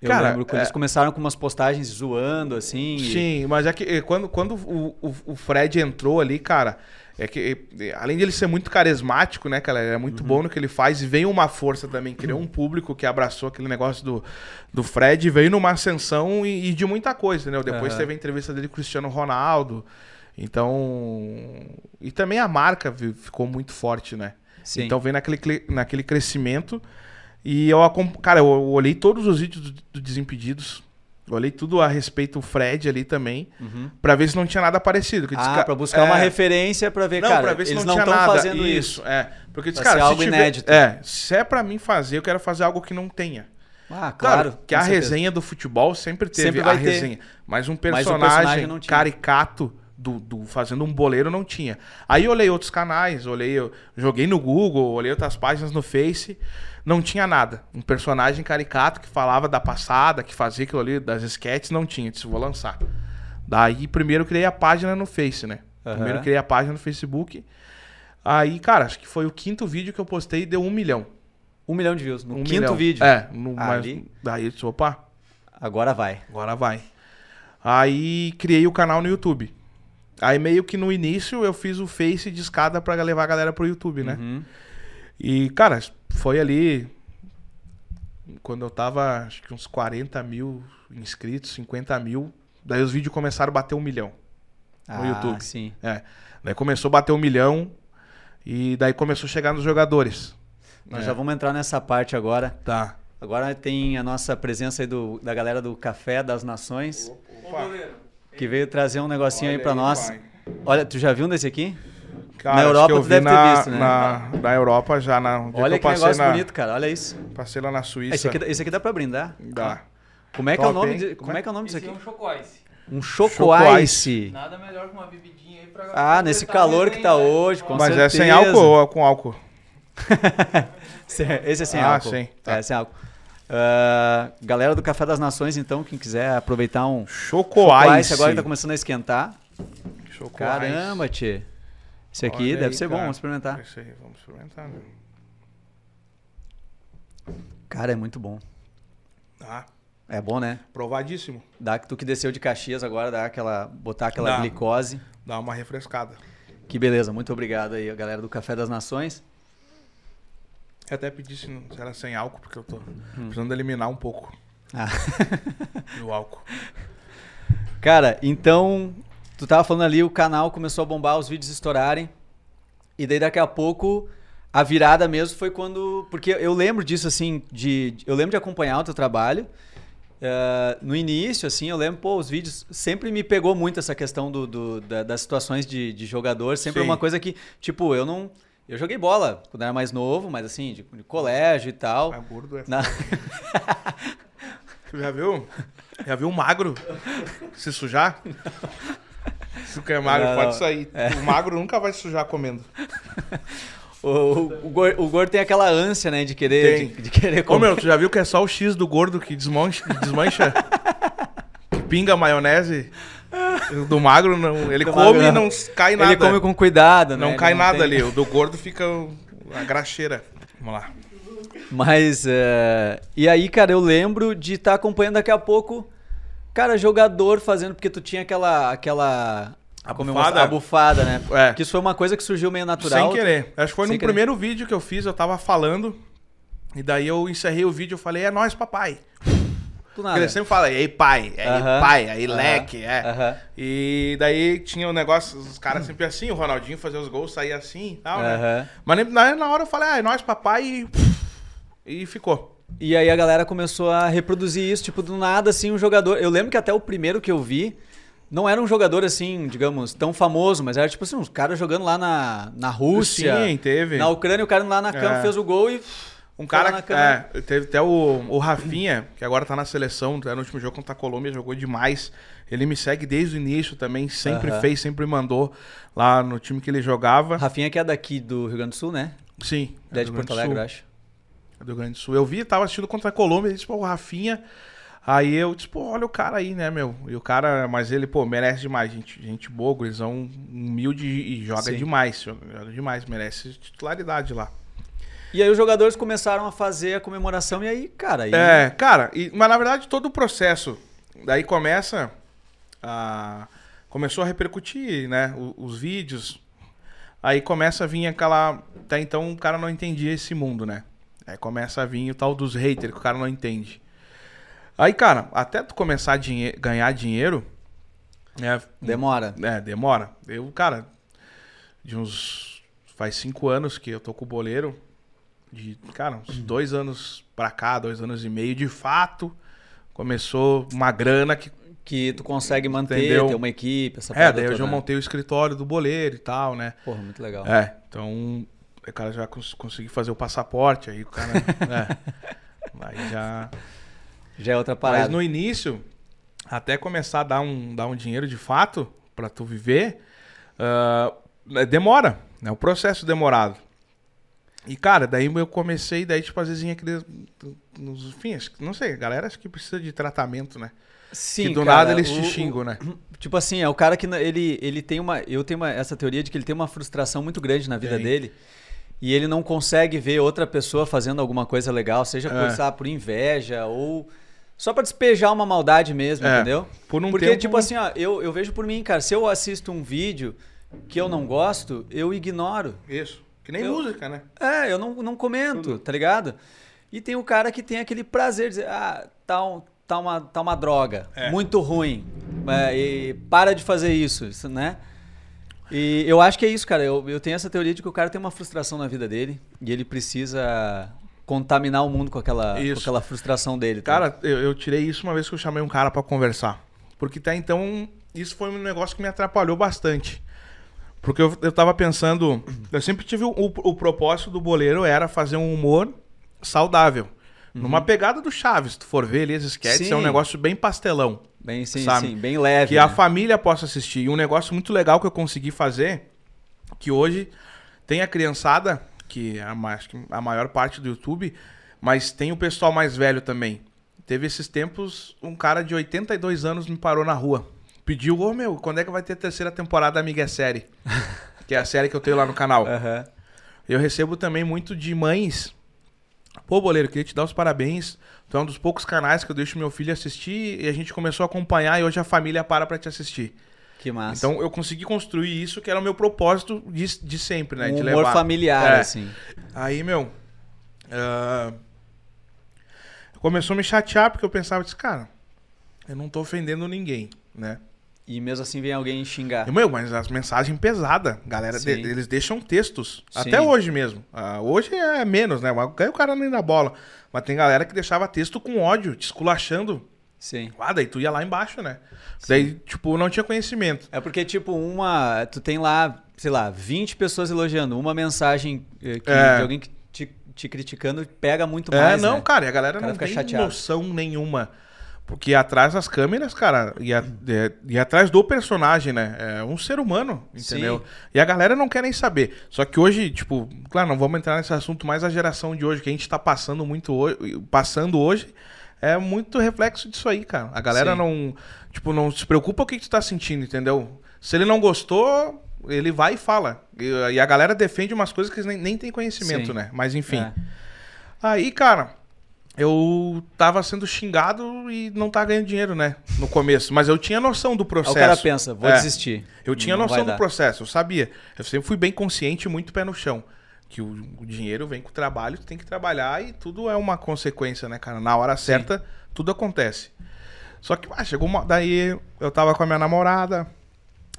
Eu Cara, lembro que é- eles começaram com umas postagens zoando, assim. e- Sim, mas é que eh, quando, quando o, o, o Fred entrou ali, cara, é que eh, além de ele ser muito carismático, né, cara, ele é Uhum. muito bom no que ele faz e veio uma força também, criou um público que abraçou aquele negócio do, do Fred, veio numa ascensão e, e de muita coisa, entendeu? Depois Aham. teve a entrevista dele com o Cristiano Ronaldo. Então, e também a marca ficou muito forte, né? Sim. Então vem naquele, naquele crescimento. E eu, cara, eu olhei todos os vídeos do, do Desimpedidos. Olhei tudo a respeito do Fred ali também. Uhum. Pra ver se não tinha nada parecido. Disse, Ah, ca- pra buscar é, uma referência pra ver, Não, cara, pra ver se eles não estão nada. fazendo isso. É. Porque eu disse, cara, algo tiver- inédito. É, se é pra mim fazer, eu quero fazer algo que não tenha. Ah, Claro, claro. que a certeza. resenha do futebol sempre teve Sempre a ter. resenha. Mas um Mas personagem, personagem não tinha. caricato do, do- fazendo um boleiro não tinha. Aí eu olhei outros canais, olhei, eu joguei no Google, olhei outras páginas no Face, não tinha nada. Um personagem caricato que falava da passada, que fazia aquilo ali, das sketches, não tinha. Eu disse, vou lançar. Daí primeiro criei a página no Face, né? Aham. Primeiro criei a página no Facebook. Aí, cara, acho que foi o quinto vídeo que eu postei e deu um milhão. Um milhão de views. No Um quinto milhão. vídeo. É, no, mas, Ali. daí eu disse, opa, Agora vai. Agora vai. Aí criei o canal no YouTube. Aí meio que no início eu fiz o Face de escada pra levar a galera pro YouTube, né? Uhum. E, cara, foi ali. Quando eu tava, acho que uns 40 mil inscritos, 50 mil. Daí os vídeos começaram a bater um milhão. Ah, YouTube. sim. É. Daí começou a bater um milhão. E daí começou a chegar nos jogadores. Nós É. já vamos entrar nessa parte agora. Tá. Agora tem a nossa presença aí do, da galera do Café das Nações, que veio trazer um negocinho aí pra nós. Olha, tu já viu um desse aqui? Cara, Na Europa tu deve ter na, visto, né? Na, na Europa já, na, dia Olha que que negócio na, bonito, cara. Olha isso. Passei lá na Suíça. Esse aqui, esse aqui dá pra brindar. Dá. Como é que é o Top, nome? de- como é que é o nome disso Esse aqui? é um chocoice. Um choco Choco ice. Nada melhor que uma bebidinha aí pra Ah, nesse calor que tá hoje, com Mas é sem certeza. álcool ou é com álcool? Esse é sem Ah, álcool. sim, tá. É, sem álcool. Ah, galera do Café das Nações, então, quem quiser aproveitar um Choco, choco Ice. agora que tá começando a esquentar. Choco Caramba, tchê. Esse aqui Olha deve aí, ser bom, cara. vamos experimentar. Esse aí, vamos experimentar, né? Cara, é muito bom. Ah, É bom, né? provadíssimo. Dá que tu que desceu de Caxias agora, dá aquela, botar aquela Dá. glicose. Dá uma refrescada. Que beleza, muito obrigado aí, a galera do Café das Nações. Eu até pedi se, era sem álcool, porque eu tô precisando eliminar um pouco Ah. do álcool. Cara, então, tu tava falando ali, o canal começou a bombar, os vídeos estourarem. E daí daqui a pouco a virada mesmo foi quando. Porque eu lembro disso, assim, de. Eu lembro de acompanhar o teu trabalho. eh, no início, assim, eu lembro, pô, os vídeos sempre me pegou muito essa questão do, do- da- das situações de, de jogador. Sempre é Sim. uma coisa que, tipo, eu não. Eu joguei bola quando era mais novo, mas assim, de, de colégio e tal. Mas gordo é. Na- Tu já viu? Já viu o magro se sujar? Se tu quer magro, Não, pode não. sair. O magro nunca vai se sujar comendo. o, o, o, Gor- o gordo tem aquela ânsia, né, de querer, de, de querer Ô comer. meu, tu já viu que é só o X do gordo que desmancha? desmancha? que pinga a maionese? O do magro não. Ele Do come magro e não. não cai nada. Ele come com cuidado, né? Não cai nada tem- ali. O do gordo fica a graxeira. Vamos lá. Mas, é, e aí, cara, eu lembro de estar acompanhando daqui a pouco, cara, jogador fazendo, porque tu tinha aquela, aquela, A bufada? a bufada, né? É. Que isso foi uma coisa que surgiu meio natural. Sem querer. Acho que foi Sem no querer. primeiro vídeo que eu fiz, eu tava falando. E daí eu encerrei o vídeo e falei, é nóis, papai. Do Porque nada. ele sempre fala, ei pai, aí Aham. pai, aí Aham. leque, é. Aham. E daí tinha o negócio, os caras sempre assim, o Ronaldinho fazia os gols, saía assim e tal, né? Mas na, na hora eu falei, ah, é nóis, papai, e, e ficou. E aí a galera começou a reproduzir isso, tipo, do nada, assim, um jogador. Eu lembro que até o primeiro que eu vi não era um jogador, assim, digamos, tão famoso, mas era tipo assim, uns caras jogando lá na, na Rússia. Sim, teve. Na Ucrânia, o cara lá na cama É. fez o gol e. Um cara que. É, teve até o, o Rafinha, que agora tá na seleção, tá no último jogo contra a Colômbia, jogou demais. Ele me segue desde o início também, sempre Aham. fez, sempre mandou lá no time que ele jogava. Rafinha, que é daqui do Rio Grande do Sul, né? Sim. É é de Porto Alegre, acho. É do Rio Grande do Sul. Eu vi, tava assistindo contra a Colômbia, ele disse, pô, o Rafinha. Aí eu disse, pô, olha o cara aí, né, meu? E o cara, mas ele, pô, merece demais. Gente, gente boa, gurizão humilde e joga Sim. demais. Joga demais, merece titularidade lá. E aí os jogadores começaram a fazer a comemoração e aí, cara, aí... É, cara, e- mas na verdade todo o processo, daí começa a... Começou a repercutir, né, o- os, vídeos, aí começa a vir aquela... Até então o cara não entendia esse mundo, né? Aí começa a vir o tal dos haters que o cara não entende. Aí, cara, até tu começar a dinhe- ganhar dinheiro, né, demora. é, demora. Eu, cara, de uns. Faz cinco anos que eu tô com o boleiro. De, cara, uns dois anos pra cá, dois anos e meio, de fato, começou uma grana que. Que tu consegue manter, Entendeu? ter uma equipe, essa É, daí eu já né? montei o escritório do boleiro e tal, né? Porra, muito legal. É, então. O cara já cons consegui fazer o passaporte, aí o cara. é. Aí já. Já é outra parada. Mas no início, até começar a dar um, dar um dinheiro de fato pra tu viver, é, demora, é um processo demorado. E, cara, daí eu comecei, daí, tipo, às vezes aquele. Nos, que- não sei, a galera acho que precisa de tratamento, né? Sim, que do cara, nada eles te o- xingam, né? Tipo assim, é o cara que ele, ele tem uma. Eu tenho uma, essa teoria de que ele tem uma frustração muito grande na vida Tem. dele. E ele não consegue ver outra pessoa fazendo alguma coisa legal, seja por, É. sabe, por inveja ou só pra despejar uma maldade mesmo, É, entendeu? por um Porque, tempo- tipo assim, ó, eu, eu vejo por mim, cara, se eu assisto um vídeo que eu não gosto, eu ignoro. Isso. Que nem Eu- música, né? É, eu não, não comento, tá ligado? E tem o cara que tem aquele prazer de dizer, ah, tá, um- tá, uma, tá uma droga, É. muito ruim, é, e para de fazer isso, isso, né? E eu acho que é isso, cara. Eu, eu tenho essa teoria de que o cara tem uma frustração na vida dele e ele precisa contaminar o mundo com aquela, com aquela frustração dele. tá? Cara, eu, eu tirei isso uma vez que eu chamei um cara pra conversar. Porque até então, isso foi um negócio que me atrapalhou bastante. Porque eu, eu tava pensando. Eu sempre tive o, o, o propósito do boleiro era fazer um humor saudável. Numa pegada do Chaves, se tu for ver ali as sketches, é um negócio bem pastelão. bem, sim, sabe? sim, bem leve. que a né? família possa assistir. E um negócio muito legal que eu consegui fazer, que hoje tem a criançada, que é a, ma- acho que a maior parte do YouTube, mas tem o pessoal mais velho também. Teve esses tempos, um cara de 82 anos me parou na rua. Pediu, ô meu, quando é que vai ter a terceira temporada da Amiga Série? que é a série que eu tenho lá no canal. Aham. Eu recebo também muito de mães, Pô, Boleiro, queria te dar os parabéns. Tu é um dos poucos canais que eu deixo meu filho assistir e a gente começou a acompanhar e hoje a família para pra te assistir. Que massa. Então eu consegui construir isso que era o meu propósito de, de sempre, né? um de humor levar. familiar, É. assim. Aí, meu. ah, começou a me chatear porque eu pensava, disse, cara, eu não tô ofendendo ninguém, né? E mesmo assim vem alguém xingar. Meu, mas as mensagens pesadas, galera, de- Sim. eles deixam textos. Sim. Até hoje mesmo. Ah, hoje é menos, né? Aí o cara nem dá bola. Mas tem galera que deixava texto com ódio, te esculachando. Sim. Ah, daí tu ia lá embaixo, né? Daí, tipo, não tinha conhecimento. É porque, tipo, uma. Tu tem lá, sei lá, 20 pessoas elogiando, uma mensagem eh, que- É. de alguém que te, te criticando pega muito É, mais. não, né? cara, a galera cara não tem chateado. noção nenhuma. Porque atrás das câmeras, cara, e, a- é- e atrás do personagem, né? É um ser humano, entendeu? Sim. E a galera não quer nem saber. Só que hoje, tipo, claro, não vamos entrar nesse assunto, mas a geração de hoje, que a gente tá passando muito hoje, passando hoje, é muito reflexo disso aí, cara. A galera Sim. não, tipo, não se preocupa o que, tu tá sentindo, entendeu? Se ele não gostou, ele vai e fala. E, e a galera defende umas coisas que nem, nem tem conhecimento, Sim. né? Mas enfim. É. Aí, cara, eu tava sendo xingado e não tava ganhando dinheiro, né? No começo. Mas eu tinha noção do Aí processo. o cara pensa, vou É. desistir. Eu tinha Não noção do processo, eu sabia. Eu sempre fui bem consciente muito pé no chão. Que o, o dinheiro vem com o trabalho, tu tem que trabalhar e tudo é uma consequência, né, cara? Na hora certa, tudo acontece. Só que, ah, chegou uma. Daí eu tava com a minha namorada,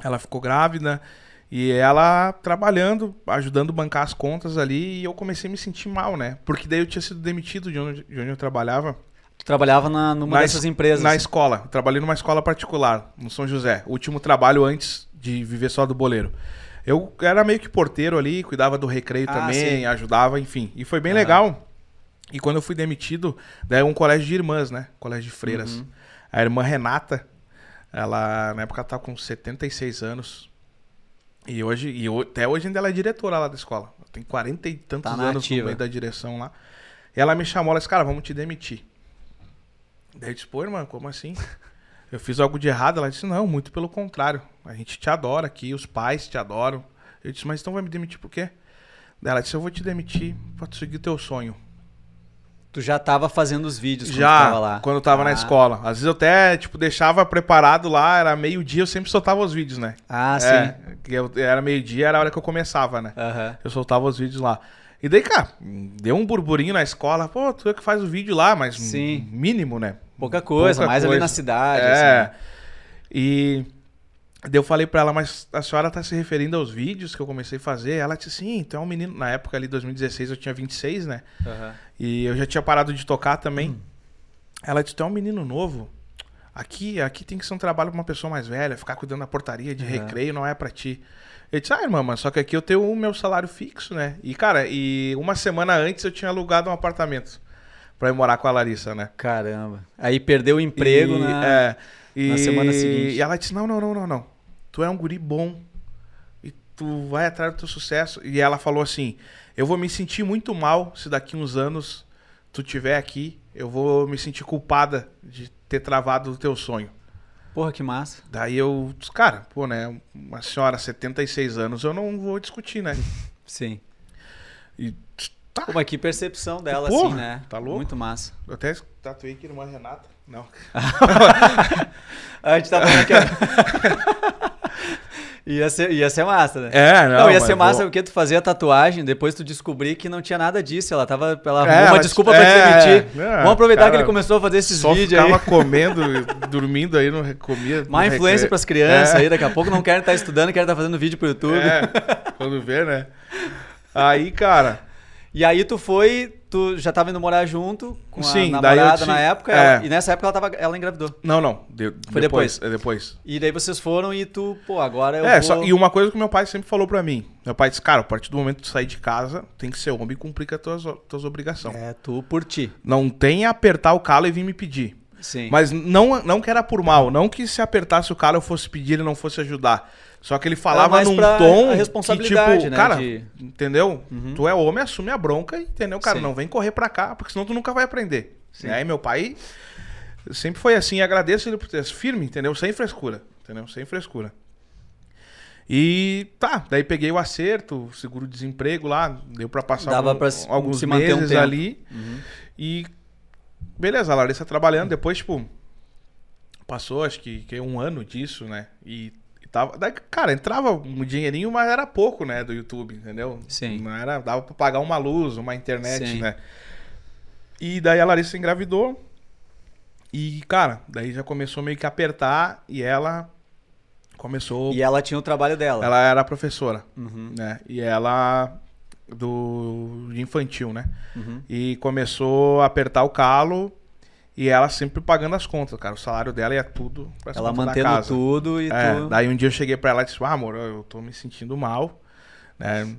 ela ficou grávida. E ela trabalhando, ajudando a bancar as contas ali, e eu comecei a me sentir mal, né? Porque daí eu tinha sido demitido de onde, de onde eu trabalhava. Tu trabalhava na, numa Na dessas es- empresas. Na escola. Eu trabalhei numa escola particular, no São José. O último trabalho antes de viver só do boleiro. Eu era meio que porteiro ali, cuidava do recreio Ah, também, sim. ajudava, enfim. E foi bem Aham. legal. E quando eu fui demitido, daí é um colégio de irmãs, né? Colégio de freiras. Uhum. A irmã Renata, ela na época tá com 76 anos. E hoje, e até hoje ainda ela é diretora lá da escola. Tem 40 e tantos Tá anos ativa. no meio da direção lá. E ela me chamou, ela disse, cara, vamos te demitir. Daí eu disse, pô, irmã, como assim? Eu fiz algo de errado? Ela disse, não, muito pelo contrário. A gente te adora aqui, os pais te adoram. Eu disse, mas então vai me demitir por quê? Daí ela disse, eu vou te demitir pra tu seguir teu sonho. Tu já tava fazendo os vídeos quando tu Já, tava lá. quando eu tava na Ah. escola. Às vezes eu até, tipo, deixava preparado lá, era meio-dia, eu sempre soltava os vídeos, né? Ah, sim. É, que eu- era meio-dia, era a hora que eu começava, né? Aham. Eu soltava os vídeos lá. E daí, cara, deu um burburinho na escola. Pô, tu é que faz o vídeo lá, mas Sim. mínimo, né? Pouca coisa, Pouca mais ali coisa. na cidade. É. assim. E daí eu falei pra ela, mas a senhora tá se referindo aos vídeos que eu comecei a fazer? Ela disse, sim, tu é um menino. Na época ali, 2016, eu tinha 26, né? Aham. E eu já tinha parado de tocar também. Ela disse, tu é um menino novo. Aqui, aqui tem que ser um trabalho pra uma pessoa mais velha, ficar cuidando da portaria de Uhum. recreio não é pra ti. Eu disse, ah, irmã, mas só que aqui eu tenho o meu salário fixo, né? E, cara, e uma semana antes eu tinha alugado um apartamento pra ir morar com a Larissa, né? Caramba. Aí perdeu o emprego, e, né? é, e, na semana seguinte. E ela disse, não, não, não, não, não. Tu é um guri bom. E tu vai atrás do teu sucesso. E ela falou assim, eu vou me sentir muito mal se daqui uns anos tu tiver aqui. Eu vou me sentir culpada de ter travado o teu sonho. Porra, que massa. Daí eu cara, pô, né? Uma senhora, 76 anos, eu não vou discutir, né? Sim. E tá. Pô, mas que percepção dela, Porra, assim, né? tá louco? Muito massa. Eu até tatuei aqui irmã Renata. Não. A gente tá falando aqui, ó. ia, ser, ia ser massa, né? É, Não, ia mas ser massa vou- porque tu fazia tatuagem, depois tu descobrir que não tinha nada disso. Ela tava. Ela É, uma desculpa pra te é, demitir. é, Vamos aproveitar que cara, ele começou a fazer esses Só vídeos aí. ficava comendo, dormindo aí, não comia. Má no influência recreio. pras crianças É. aí, daqui a pouco não querem estar estudando, querem estar fazendo vídeo pro YouTube. É, quando vê, né? Aí, cara, E aí tu foi, tu já tava indo morar junto com a Sim, namorada te- na época, é. ela- e nessa época ela, tava, ela engravidou. não, não. de- Foi depois. É depois. E daí vocês foram e tu, pô, agora eu É, vou... só, e uma coisa que meu pai sempre falou pra mim. Meu pai disse, cara, a partir do momento que tu sair de casa, tem que ser homem e cumprir com as tuas, tuas obrigações. É, tu por ti. Não tem apertar o calo e vir me pedir. Sim. Mas não, não que era por mal, não que se apertasse o calo eu fosse pedir e não fosse ajudar. Só que ele falava num tom a responsabilidade, que, tipo, né, cara, de- entendeu? Uhum. Tu é homem, assume a bronca, entendeu, cara? Sim. Não vem correr pra cá, porque senão tu nunca vai aprender. Sim. Aí meu pai sempre foi assim, agradeço ele por ter firme, entendeu? Sem frescura, entendeu? Sem frescura. E tá, daí peguei o acerto, seguro-desemprego lá, deu pra passar Dava algum- pra se- alguns se um meses tempo. ali. Uhum. E beleza, a Larissa trabalhando, depois, tipo, passou acho que, que um ano disso, né? E tava. Daí, cara, entrava um dinheirinho, mas era pouco, né? Do YouTube, entendeu? Sim. Não era, dava pra pagar uma luz, uma internet, Sim. né? E daí a Larissa engravidou. E, cara, daí já começou meio que a apertar e ela começou. E ela tinha o trabalho dela. Ela era professora, Uhum, né? E ela do infantil, né? uhum. E começou a apertar o calo e ela sempre pagando as contas, cara. O salário dela ia tudo pra Ela mantendo casa. tudo e É, tu... daí um dia eu cheguei pra ela e disse: Ah, amor, eu tô me sentindo mal, né?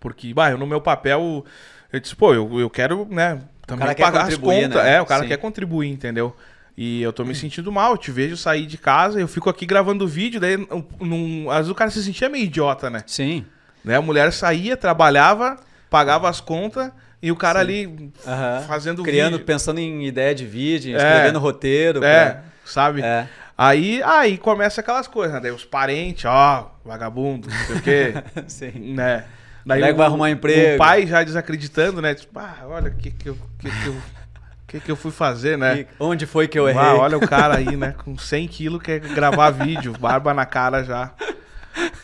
Porque, bah, eu no meu papel, eu disse, pô, eu, eu quero, né, também cara quer pagar as contas. né? É, o cara Sim. quer contribuir, entendeu? E eu tô me sentindo mal, eu te vejo sair de casa, eu fico aqui gravando vídeo, daí num- às vezes o cara se sentia meio idiota, né? Sim. né? A mulher saía, trabalhava, pagava as contas e o cara ali Aham. fazendo Criando, vídeo. pensando em ideia de vídeo, É. escrevendo roteiro. É, sabe? pra- É. Aí, aí começa aquelas coisas, né? Daí os parentes, ó, vagabundo, não sei o quê, Sim. né? Daí Moleque vai arrumar emprego. O pai já desacreditando, né? Tipo, ah, olha o que que eu, que que eu, que que eu fui fazer, né? E onde foi que eu errei? Ah, olha o cara aí, né? Com 100 quilos quer gravar vídeo, barba na cara já.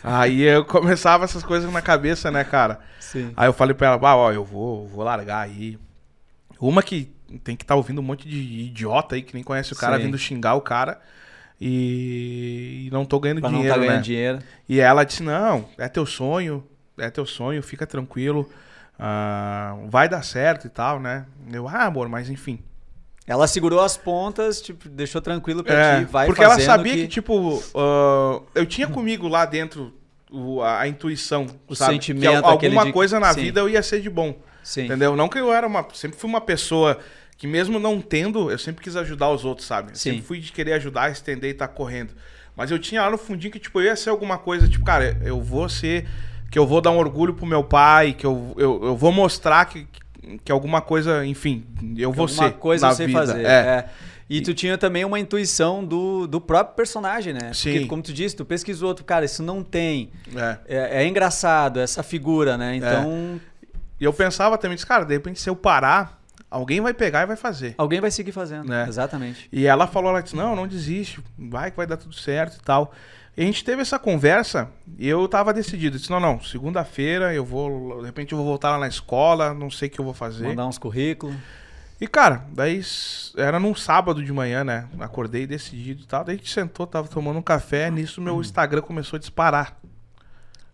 Aí eu começava essas coisas na cabeça, né, cara? Sim. Aí eu falei pra ela, bah, ó, eu vou, vou largar aí. Uma que tem que estar ouvindo um monte de idiota aí que nem conhece o cara Sim. vindo xingar o cara e, e não tô ganhando Pra não dinheiro, tá ganhando né? dinheiro. E ela disse, não, é teu sonho, é teu sonho, fica tranquilo, ah, vai dar certo e tal, né? Eu, ah, amor, mas enfim. Ela segurou as pontas, tipo, deixou tranquilo pra É, ti, vai porque ela sabia que, tipo, ah, eu tinha comigo lá dentro o- a, a intuição, O sabe? sentimento, que alguma de- coisa na Sim. vida eu ia ser de bom. Sim. Entendeu? Não que eu era uma. Sempre fui uma pessoa que, mesmo não tendo, eu sempre quis ajudar os outros, sabe? Eu Sim. Sempre fui de querer ajudar, estender e tá correndo. Mas eu tinha lá no fundinho que, tipo, eu ia ser alguma coisa, tipo, cara, eu vou ser. Que eu vou dar um orgulho pro meu pai, que eu, eu, eu vou mostrar que, que alguma coisa, enfim, eu vou Alguma ser. coisa na eu sei vida. fazer. É. é. E tu tinha também uma intuição do, do próprio personagem, né? Sim. Porque, como tu disse, tu pesquisou, tu, cara, isso não tem. é. É, é engraçado, essa figura, né? Então, E eu pensava também, disse, cara, de repente se eu parar, alguém vai pegar e vai fazer. alguém vai seguir fazendo. Né? Exatamente. E ela falou, ela disse, não, não desiste, vai que vai dar tudo certo e tal. E a gente teve essa conversa e eu tava decidido. Disse, não, não, segunda-feira eu vou, de repente eu vou voltar lá na escola, não sei o que eu vou fazer. Mandar uns currículos. E, cara, daí era num sábado de manhã, né? Acordei decidido e tal. Daí a gente sentou, tava tomando um café, nisso meu Instagram começou a disparar.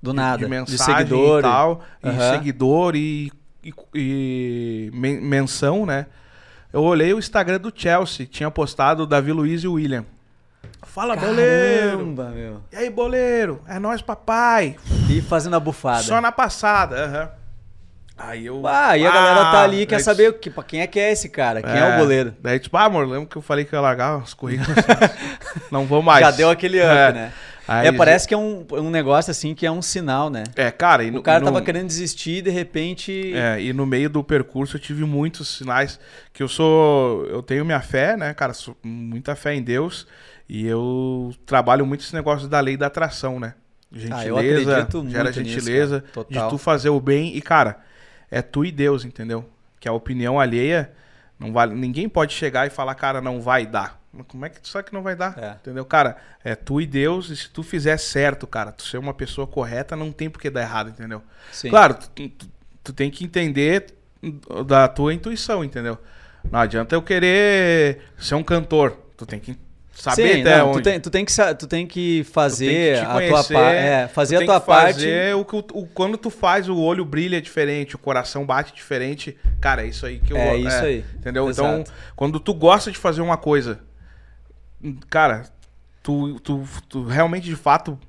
Do nada. De De, mensagem seguidor. e tal. E seguidor e, e, e men- menção, né? Eu olhei o Instagram do Chelsea, tinha postado o Davi Luiz e o William. Fala, boleiro! Caramba, meu. E aí, boleiro? É nóis, papai! E fazendo a bufada. Só na passada, aham. Aí eu. Ah, e a galera tá ali, quer saber o que, pra quem é que é esse cara, quem é, o goleiro. Daí, tipo, ah, amor, lembra que eu falei que eu ia largar os currículos? não vou mais. Já deu aquele up, É. né? Aí, é, parece que é um, um negócio assim que é um sinal, né? É, cara, e no, O cara no- tava querendo desistir e de repente. É, e no meio do percurso eu tive muitos sinais que eu sou, eu tenho minha fé, né, cara, sou muita fé em Deus e eu trabalho muito esse negócio da lei da atração, né? Ah, eu Gentileza, acredito gera nisso, gentileza, cara. de tu fazer o bem e cara, é tu e Deus, entendeu? Que a opinião alheia não vale, ninguém pode chegar e falar, cara, não vai dar. Mas como é que tu sabe que não vai dar? É. Entendeu? Cara, é tu e Deus, e se tu fizer certo, cara, tu ser uma pessoa correta, não tem por que dar errado, entendeu? Sim. Claro, tu, tu- tu tem que entender da tua intuição, entendeu? Não adianta eu querer ser um cantor. Tu tem que saber Sim, até não, onde. Tu tem, tu tem que, tu tem que fazer tem que te a tua conhecer, parte. É, fazer a tua parte. fazer o que o, quando tu faz o olho brilha diferente, o coração bate diferente. Cara, é isso aí que eu É isso aí. Entendeu? Exato. Então, quando tu gosta de fazer uma coisa, cara, tu, tu, tu realmente de fato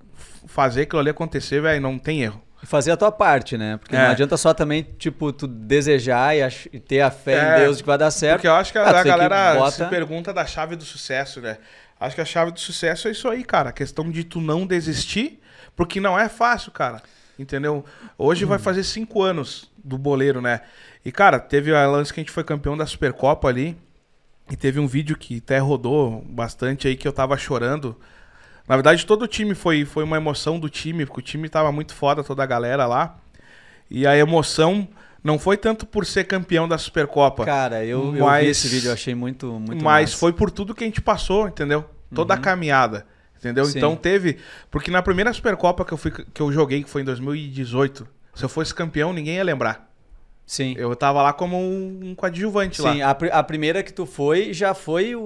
fazer aquilo ali acontecer, velho, não tem erro. Fazer a tua parte, né? Porque É. não adianta só também, tipo, tu desejar e, ach- e ter a fé É, em Deus de que vai dar certo. Porque eu acho que a, Ah, a que galera bota- se pergunta da chave do sucesso, né? Acho que a chave do sucesso é isso aí, cara. A questão de tu não desistir, porque não é fácil, cara. Entendeu? Hoje Hum. vai fazer cinco anos do boleiro, né? E, cara, teve a lance que a gente foi campeão da Supercopa ali. E teve um vídeo que até rodou bastante aí que eu tava chorando. Na verdade, todo o time foi, foi uma emoção do time, porque o time tava muito foda, toda a galera lá. E a emoção não foi tanto por ser campeão da Supercopa. Cara, eu, eu vi Mas- esse vídeo, eu achei muito, muito mas massa. foi por tudo que a gente passou, entendeu? Toda a caminhada. Entendeu? Sim. Então teve. Porque na primeira Supercopa que eu, fui, que eu joguei, que foi em 2018, se eu fosse campeão, ninguém ia lembrar. Sim. Eu tava lá como um, coadjuvante lá. Sim, a, pri- a primeira que tu foi já foi um,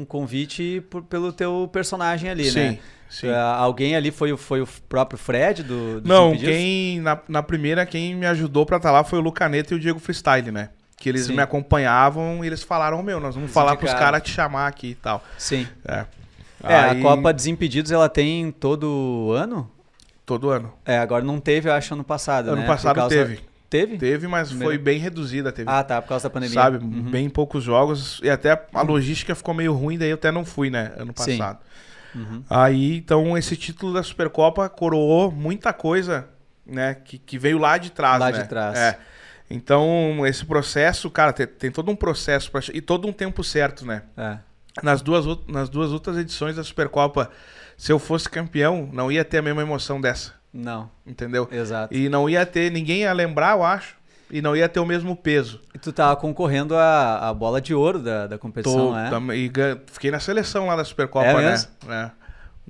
um- convite por- pelo teu personagem ali, Sim, né? sim. Ah, alguém ali foi, o- foi o próprio Fred do, do Não, quem. Na, na primeira, quem me ajudou pra estar lá foi o Lucaneta e o Diego Freestyle, né? Que eles Sim. me acompanhavam e eles falaram, meu, nós vamos Eles falar pros cares te chamar aqui e tal. Sim. É. É, Aí, a Copa Desimpedidos ela tem todo ano? Todo ano. É, agora não teve, eu acho, ano passado, Ano né? passado causa- teve. Teve? Teve, mas Primeiro- foi bem reduzida. Teve Ah, tá, por causa da pandemia. Sabe? Uhum. Bem poucos jogos. E até a logística ficou meio ruim, daí eu até não fui, né? Ano passado. Uhum. Aí, então, esse título da Supercopa coroou muita coisa, né? Que, que veio lá de trás, Lá né? de trás. É. Então, esse processo, cara, tem, tem todo um processo pra, e todo um tempo certo, né? É. Nas duas, nas duas outras edições da Supercopa, se eu fosse campeão, não ia ter a mesma emoção dessa, Não, entendeu? exato. E não ia ter, ninguém ia lembrar, eu acho, e não ia ter o mesmo peso. E tu tava concorrendo à, à bola de ouro da, da competição, Tô- né? tam- e fiquei na seleção lá da Supercopa, É né? É.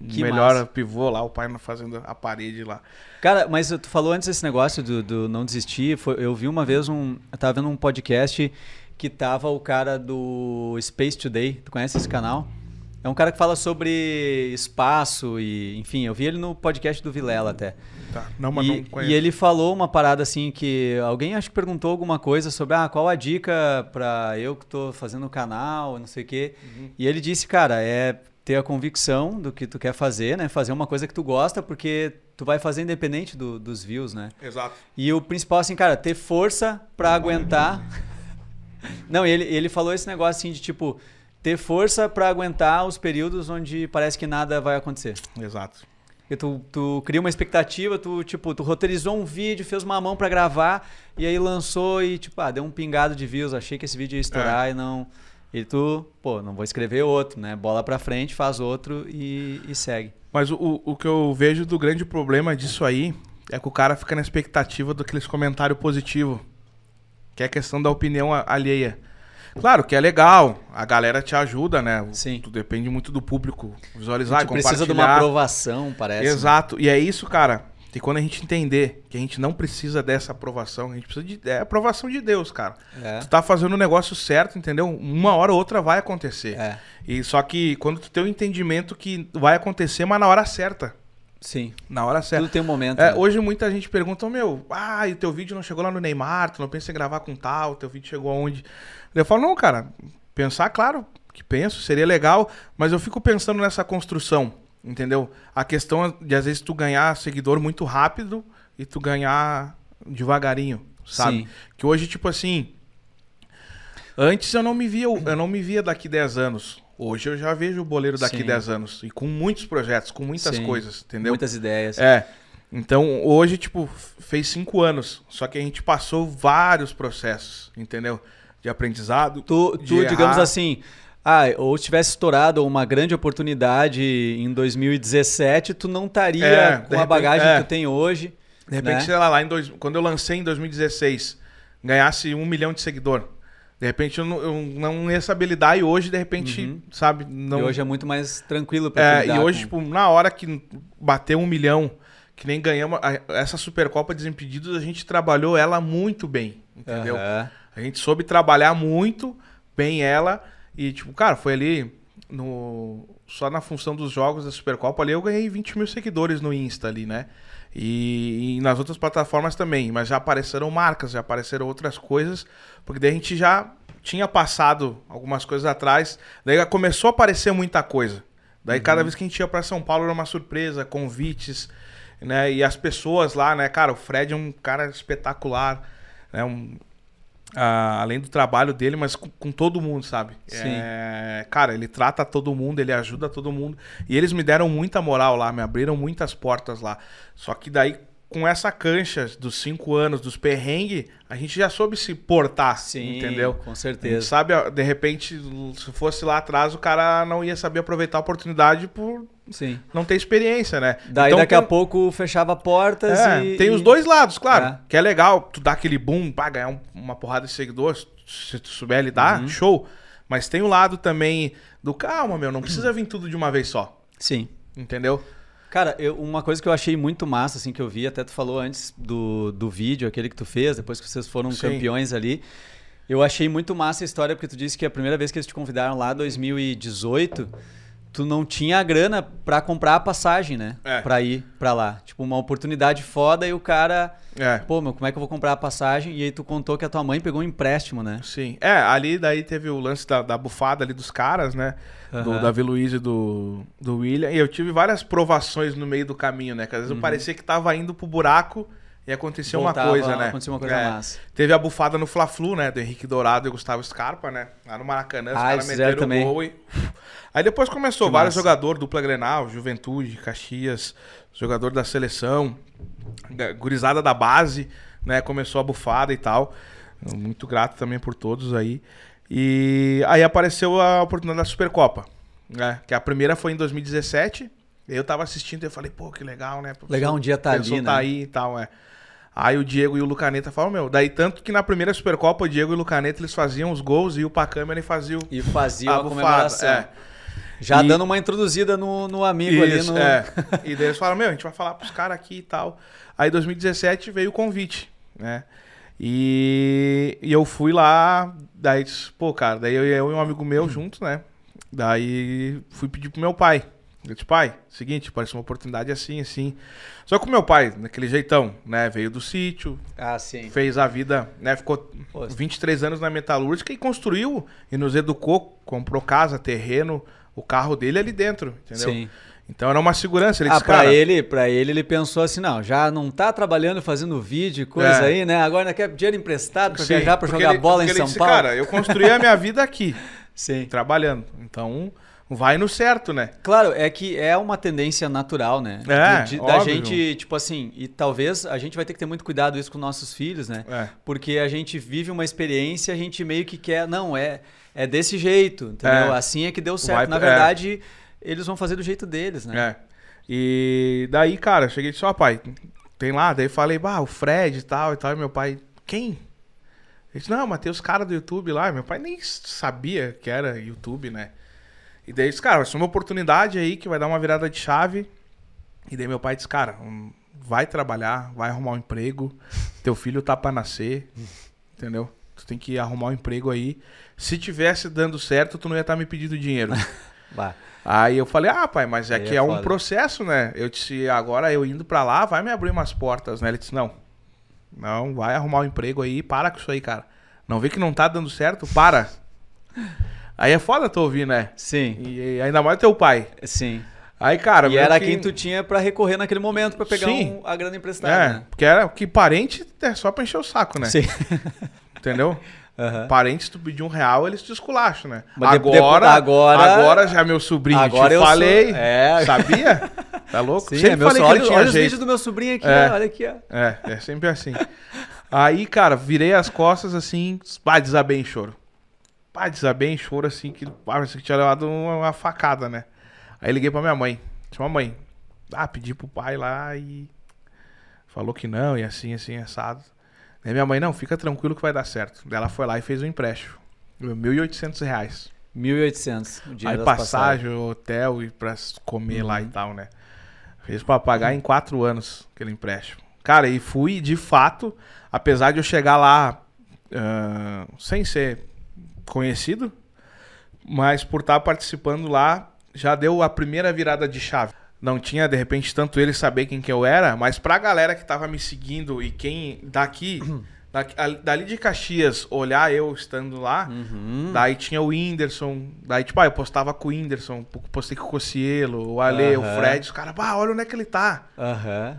Que Melhor massa. pivô lá, o pai fazendo a parede lá. Cara, mas tu falou antes esse negócio do, do não desistir. foi- eu vi uma vez um. Eu tava vendo um podcast que tava o cara do Space Today. Tu conhece esse canal? É um cara que fala sobre espaço e, enfim, eu vi ele no podcast do Vilela até. Tá. Não, mas não E, conheço. e ele falou uma parada assim que alguém acho que perguntou alguma coisa sobre ah, qual a dica pra eu que tô fazendo o canal, não sei o quê. Uhum. E ele disse, cara, é ter a convicção do que tu quer fazer, né? Fazer uma coisa que tu gosta, porque tu vai fazer independente do- dos views, né? Exato. E o principal, assim, cara, ter força pra aguentar. Não, ele, ele falou esse negócio assim de tipo, ter força pra aguentar os períodos onde parece que nada vai acontecer. Exato. Porque tu, tu cria uma expectativa, tu, tipo, tu roteirizou um vídeo, fez uma mão pra gravar, e aí lançou e, tipo, ah, deu um pingado de views, achei que esse vídeo ia estourar É. e não. E tu, pô, não vou escrever outro, né? Bola pra frente, faz outro e, e segue. Mas o- o, que eu vejo do grande problema disso aí é que o cara fica na expectativa daqueles comentários positivos. Que é a questão da opinião alheia. Claro que é legal, a galera te ajuda, né? Sim. Tu depende muito do público A visualizar, gente precisa de uma aprovação, parece. né? Exato. E é isso, cara. E quando a gente entender que a gente não precisa dessa aprovação, a gente precisa de. É a aprovação de Deus, cara. É. Tu tá fazendo o negócio certo, entendeu? Uma hora ou outra vai acontecer. É. E só que quando tu tem o entendimento que vai acontecer, mas na hora certa. Sim. Na hora certa. Tudo tem um momento. É, né? hoje muita gente pergunta, meu, ah, e o teu vídeo não chegou lá no Neymar, tu não pensa em gravar com tal, teu vídeo chegou aonde? Eu falo, não, cara, pensar, claro que penso, seria legal, mas eu fico pensando nessa construção, entendeu? A questão de às vezes tu ganhar seguidor muito rápido e tu ganhar devagarinho, sabe? Sim. Que hoje, tipo assim, antes eu não me via, eu não me via daqui 10 anos. Hoje eu já vejo o boleiro daqui Sim. 10 anos. E com muitos projetos, com muitas Sim. coisas, entendeu? Muitas ideias. É. Então, hoje, tipo, fez cinco anos. Só que a gente passou vários processos, entendeu? De aprendizado. Tu, de tu digamos errar. assim, ah, ou tivesse estourado uma grande oportunidade em 2017, tu não estaria É, com a repente- bagagem é. que tu tem hoje. De repente, né? sei lá, lá em dois, quando eu lancei em 2016, ganhasse um milhão de seguidor. De repente eu não, eu não ia saber lidar e hoje, de repente, Uhum. sabe, não. E hoje é muito mais tranquilo pra É, lidar e hoje, com- tipo, na hora que bateu um milhão, que nem ganhamos, a- essa Supercopa Desimpedidos, a gente trabalhou ela muito bem, entendeu? Aham. A gente soube trabalhar muito bem ela e, tipo, cara, foi ali no... Só na função dos jogos da Supercopa ali eu ganhei 20 mil seguidores no Insta ali, né? E, e nas outras plataformas também, mas já apareceram marcas, já apareceram outras coisas, porque daí a gente já tinha passado algumas coisas atrás, daí começou a aparecer muita coisa. Daí cada vez que a gente ia pra São Paulo era uma surpresa, convites, né? E as pessoas lá, né, cara, o Fred é um cara espetacular, né? Um, ah, além do trabalho dele, mas com, com todo mundo, sabe? Sim. É, cara, ele trata todo mundo, ele ajuda todo mundo. E eles me deram muita moral lá, me abriram muitas portas lá. Só que daí, com essa cancha dos cinco anos, dos perrengues, a gente já soube se portar, Sim, entendeu? com A certeza. sabe, de repente, se fosse lá atrás, o cara não ia saber aproveitar a oportunidade por Sim. não ter experiência, né? Daí Então, daqui a tem- pouco fechava portas É, e. tem os dois lados, claro. É. Que é legal, tu dá aquele boom, pá, ganhar um- uma porrada de seguidores, se tu souber lidar, Uhum. show. Mas tem o lado também do calma, meu, não precisa vir tudo de uma vez só, Sim. entendeu? Cara, eu- uma coisa que eu achei muito massa, assim, que eu vi, até tu falou antes do, do vídeo, aquele que tu fez, depois que vocês foram Sim. campeões ali. Eu achei muito massa a história, porque tu disse que a primeira vez que eles te convidaram lá, 2018, tu não tinha a grana pra comprar a passagem, né? É. Pra ir pra lá. Tipo, uma oportunidade foda e o cara, É. pô, meu, como é que eu vou comprar a passagem? E aí tu contou que a tua mãe pegou um empréstimo, né? Sim. É, ali daí teve o lance da, da bufada ali dos caras, né? Do Aham. Davi Luiz e do, do William. E eu tive várias provações no meio do caminho, né? Que às vezes eu parecia que tava indo pro buraco e aconteceu Voltava, uma coisa, né? aconteceu uma coisa É. massa. Teve a bufada no Fla-Flu, né? Do Henrique Dourado e Gustavo Scarpa, né? Lá no Maracanã, os Ah, caras meteram também. o gol e... Aí depois começou, Que vários jogadores, dupla Grenal, Juventude, Caxias, jogador da seleção, gurizada da base, né? Começou a bufada e tal. Muito grato também por todos aí. E aí apareceu a oportunidade da Supercopa, né? Que a primeira foi em 2017. Eu tava assistindo e eu falei, pô, que legal, né? Legal um dia tá ali, tá né? aí e tal, é. Aí o Diego e o Lucaneta falaram, meu, daí tanto que na primeira Supercopa o Diego e o Lucaneta eles faziam os gols e o Pacâmera ele fazia o, E fazia a a comemoração. É. Já E- dando uma introduzida no, no amigo ali Isso, no. é. E daí eles falaram, meu, a gente vai falar pros caras aqui e tal. Aí em 2017 veio o convite, né? E, e eu fui lá, daí, pô, cara, daí eu, eu e um amigo meu juntos, né? Daí fui pedir pro meu pai. Eu disse, pai, seguinte, apareceu uma oportunidade assim, assim. Só que o meu pai, naquele jeitão, né? Veio do sítio, Ah, sim. fez a vida, né? Ficou Pô, 23 anos na metalúrgica e construiu e nos educou, comprou casa, terreno, o carro dele ali dentro, entendeu? Sim. Então era uma segurança. Ele ah, disse, pra cara, ele, pra ele, ele pensou assim, não, já não tá trabalhando fazendo vídeo e coisa É. aí, né? Agora ainda quer dinheiro emprestado pra sim, viajar, pra jogar ele- bola em São disse, Paulo. Cara, eu construí a minha vida aqui, Sim. trabalhando. Então, vai no certo, né? Claro, é que é uma tendência natural, né? É, De- da óbvio. gente, tipo assim, e talvez a gente vai ter que ter muito cuidado isso com nossos filhos, né? É. Porque a gente vive uma experiência, a gente meio que quer, não, é, é desse jeito, entendeu? É. Assim é que deu certo. Vai- Na é. verdade, eles vão fazer do jeito deles, né? É. E daí, cara, eu cheguei e disse, ó, pai, tem lá? Daí falei, bah, o Fred e tal e tal. E meu pai, quem? Ele disse, não, mas tem os caras do YouTube lá. Meu pai nem sabia que era YouTube, né? E daí, disse, cara, vai ser uma oportunidade aí que vai dar uma virada de chave. E daí meu pai disse, cara, hum, vai trabalhar, vai arrumar um emprego. Teu filho tá pra nascer, entendeu? Tu tem que arrumar um emprego aí. Se tivesse dando certo, tu não ia estar me pedindo dinheiro. Aí eu falei, ah, pai, mas é Aí que é é, um foda. processo, né? Eu disse, agora eu indo pra lá, vai me abrir umas portas, né? Ele disse, não. Não, vai arrumar um emprego aí, para com isso aí, cara. Não vê que não tá dando certo? Para. Aí é foda tu ouvir, né? Sim, E, e ainda mais teu pai. sim. Aí, cara... e era que- quem tu tinha pra recorrer naquele momento pra pegar um- a grana emprestada, É, né? porque era que parente é só pra encher o saco, né? Sim. Entendeu? Aham. Parente, se tu pedir um real, eles te esculacham, né? Mas agora, agora- agora já meu sobrinho, Agora te eu sou- falei, é. sabia? Tá louco? Sim, Sempre é meu falei ele olha, os vídeos do meu sobrinho aqui, É. olha aqui, ó. É, é sempre assim. Aí, cara, virei as costas assim, pá, desabei em choro. Pá, desabei em choro assim, que parece que tinha levado uma, uma facada, né? Aí liguei pra minha mãe. Tinha uma mãe. Ah, pedi pro pai lá e. Falou que não, e assim, assim, assado. Aí minha mãe, não, fica tranquilo que vai dar certo. Daí ela foi lá e fez um empréstimo. 1.800 reais. 1.800. o Aí das passagens. passagem, hotel e pra comer lá e Uhum. tal, né? Fez pra pagar em quatro anos aquele empréstimo. Cara, e fui de fato, apesar de eu chegar lá ah, sem ser conhecido, mas por estar participando lá, já deu a primeira virada de chave. Não tinha, de repente, tanto ele saber quem que eu era, mas pra galera que tava me seguindo e quem daqui, daqui ali- dali de Caxias, olhar eu estando lá, Uhum. Daí tinha o Whindersson. Daí, tipo, ah, eu postava com o Whindersson, postei com o Cocielo, o Ale, o Aham. Fred. Os caras, olha onde é que ele tá. Aham.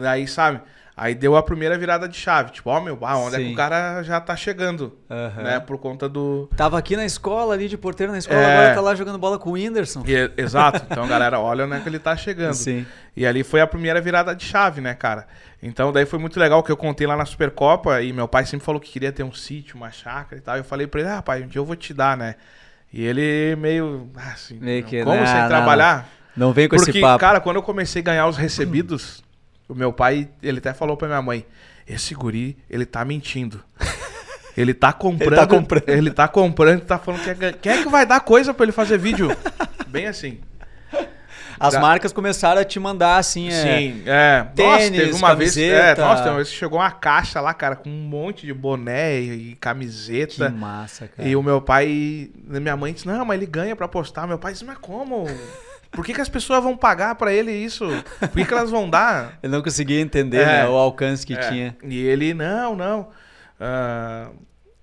Daí, sabe? Aí deu a primeira virada de chave. Tipo, ó, meu, bah, onde é que Sim. o cara já tá chegando? Aham. Né? Por conta do. Tava aqui na escola, ali de porteiro na escola, É. agora tá lá jogando bola com o Whindersson. E- exato. Então, galera, olha onde é que ele tá chegando. Sim. E ali foi a primeira virada de chave, né, cara? Então daí foi muito legal que eu contei lá na Supercopa e meu pai sempre falou que queria ter um sítio, uma chácara e tal. Eu falei pra ele, ah, pai, um dia eu vou te dar, né? E ele meio, ah, assim, Meio que, como não, sem não, trabalhar? Não vem com Porque, esse papo. cara, quando eu comecei a ganhar os recebidos, o meu pai, ele até falou pra minha mãe, esse guri, ele tá mentindo. Ele tá comprando, comprando. ele tá comprando, tá falando que é, quem é que vai dar coisa pra ele fazer vídeo? Bem assim. As da- marcas começaram a te mandar assim, é, Sim, é. nossa, tênis, teve uma vez, é, camiseta. nossa, teve uma vez que chegou uma caixa lá, cara, com um monte de boné e, e camiseta. Que massa, cara. E o meu pai, minha mãe disse: "Não, mas ele ganha pra postar". Meu pai disse: "Mas como? Por que, que as pessoas vão pagar pra ele isso? Por que, que elas vão dar?" Eu não conseguia entender É. né, o alcance que É. tinha. E ele, não, não. ah,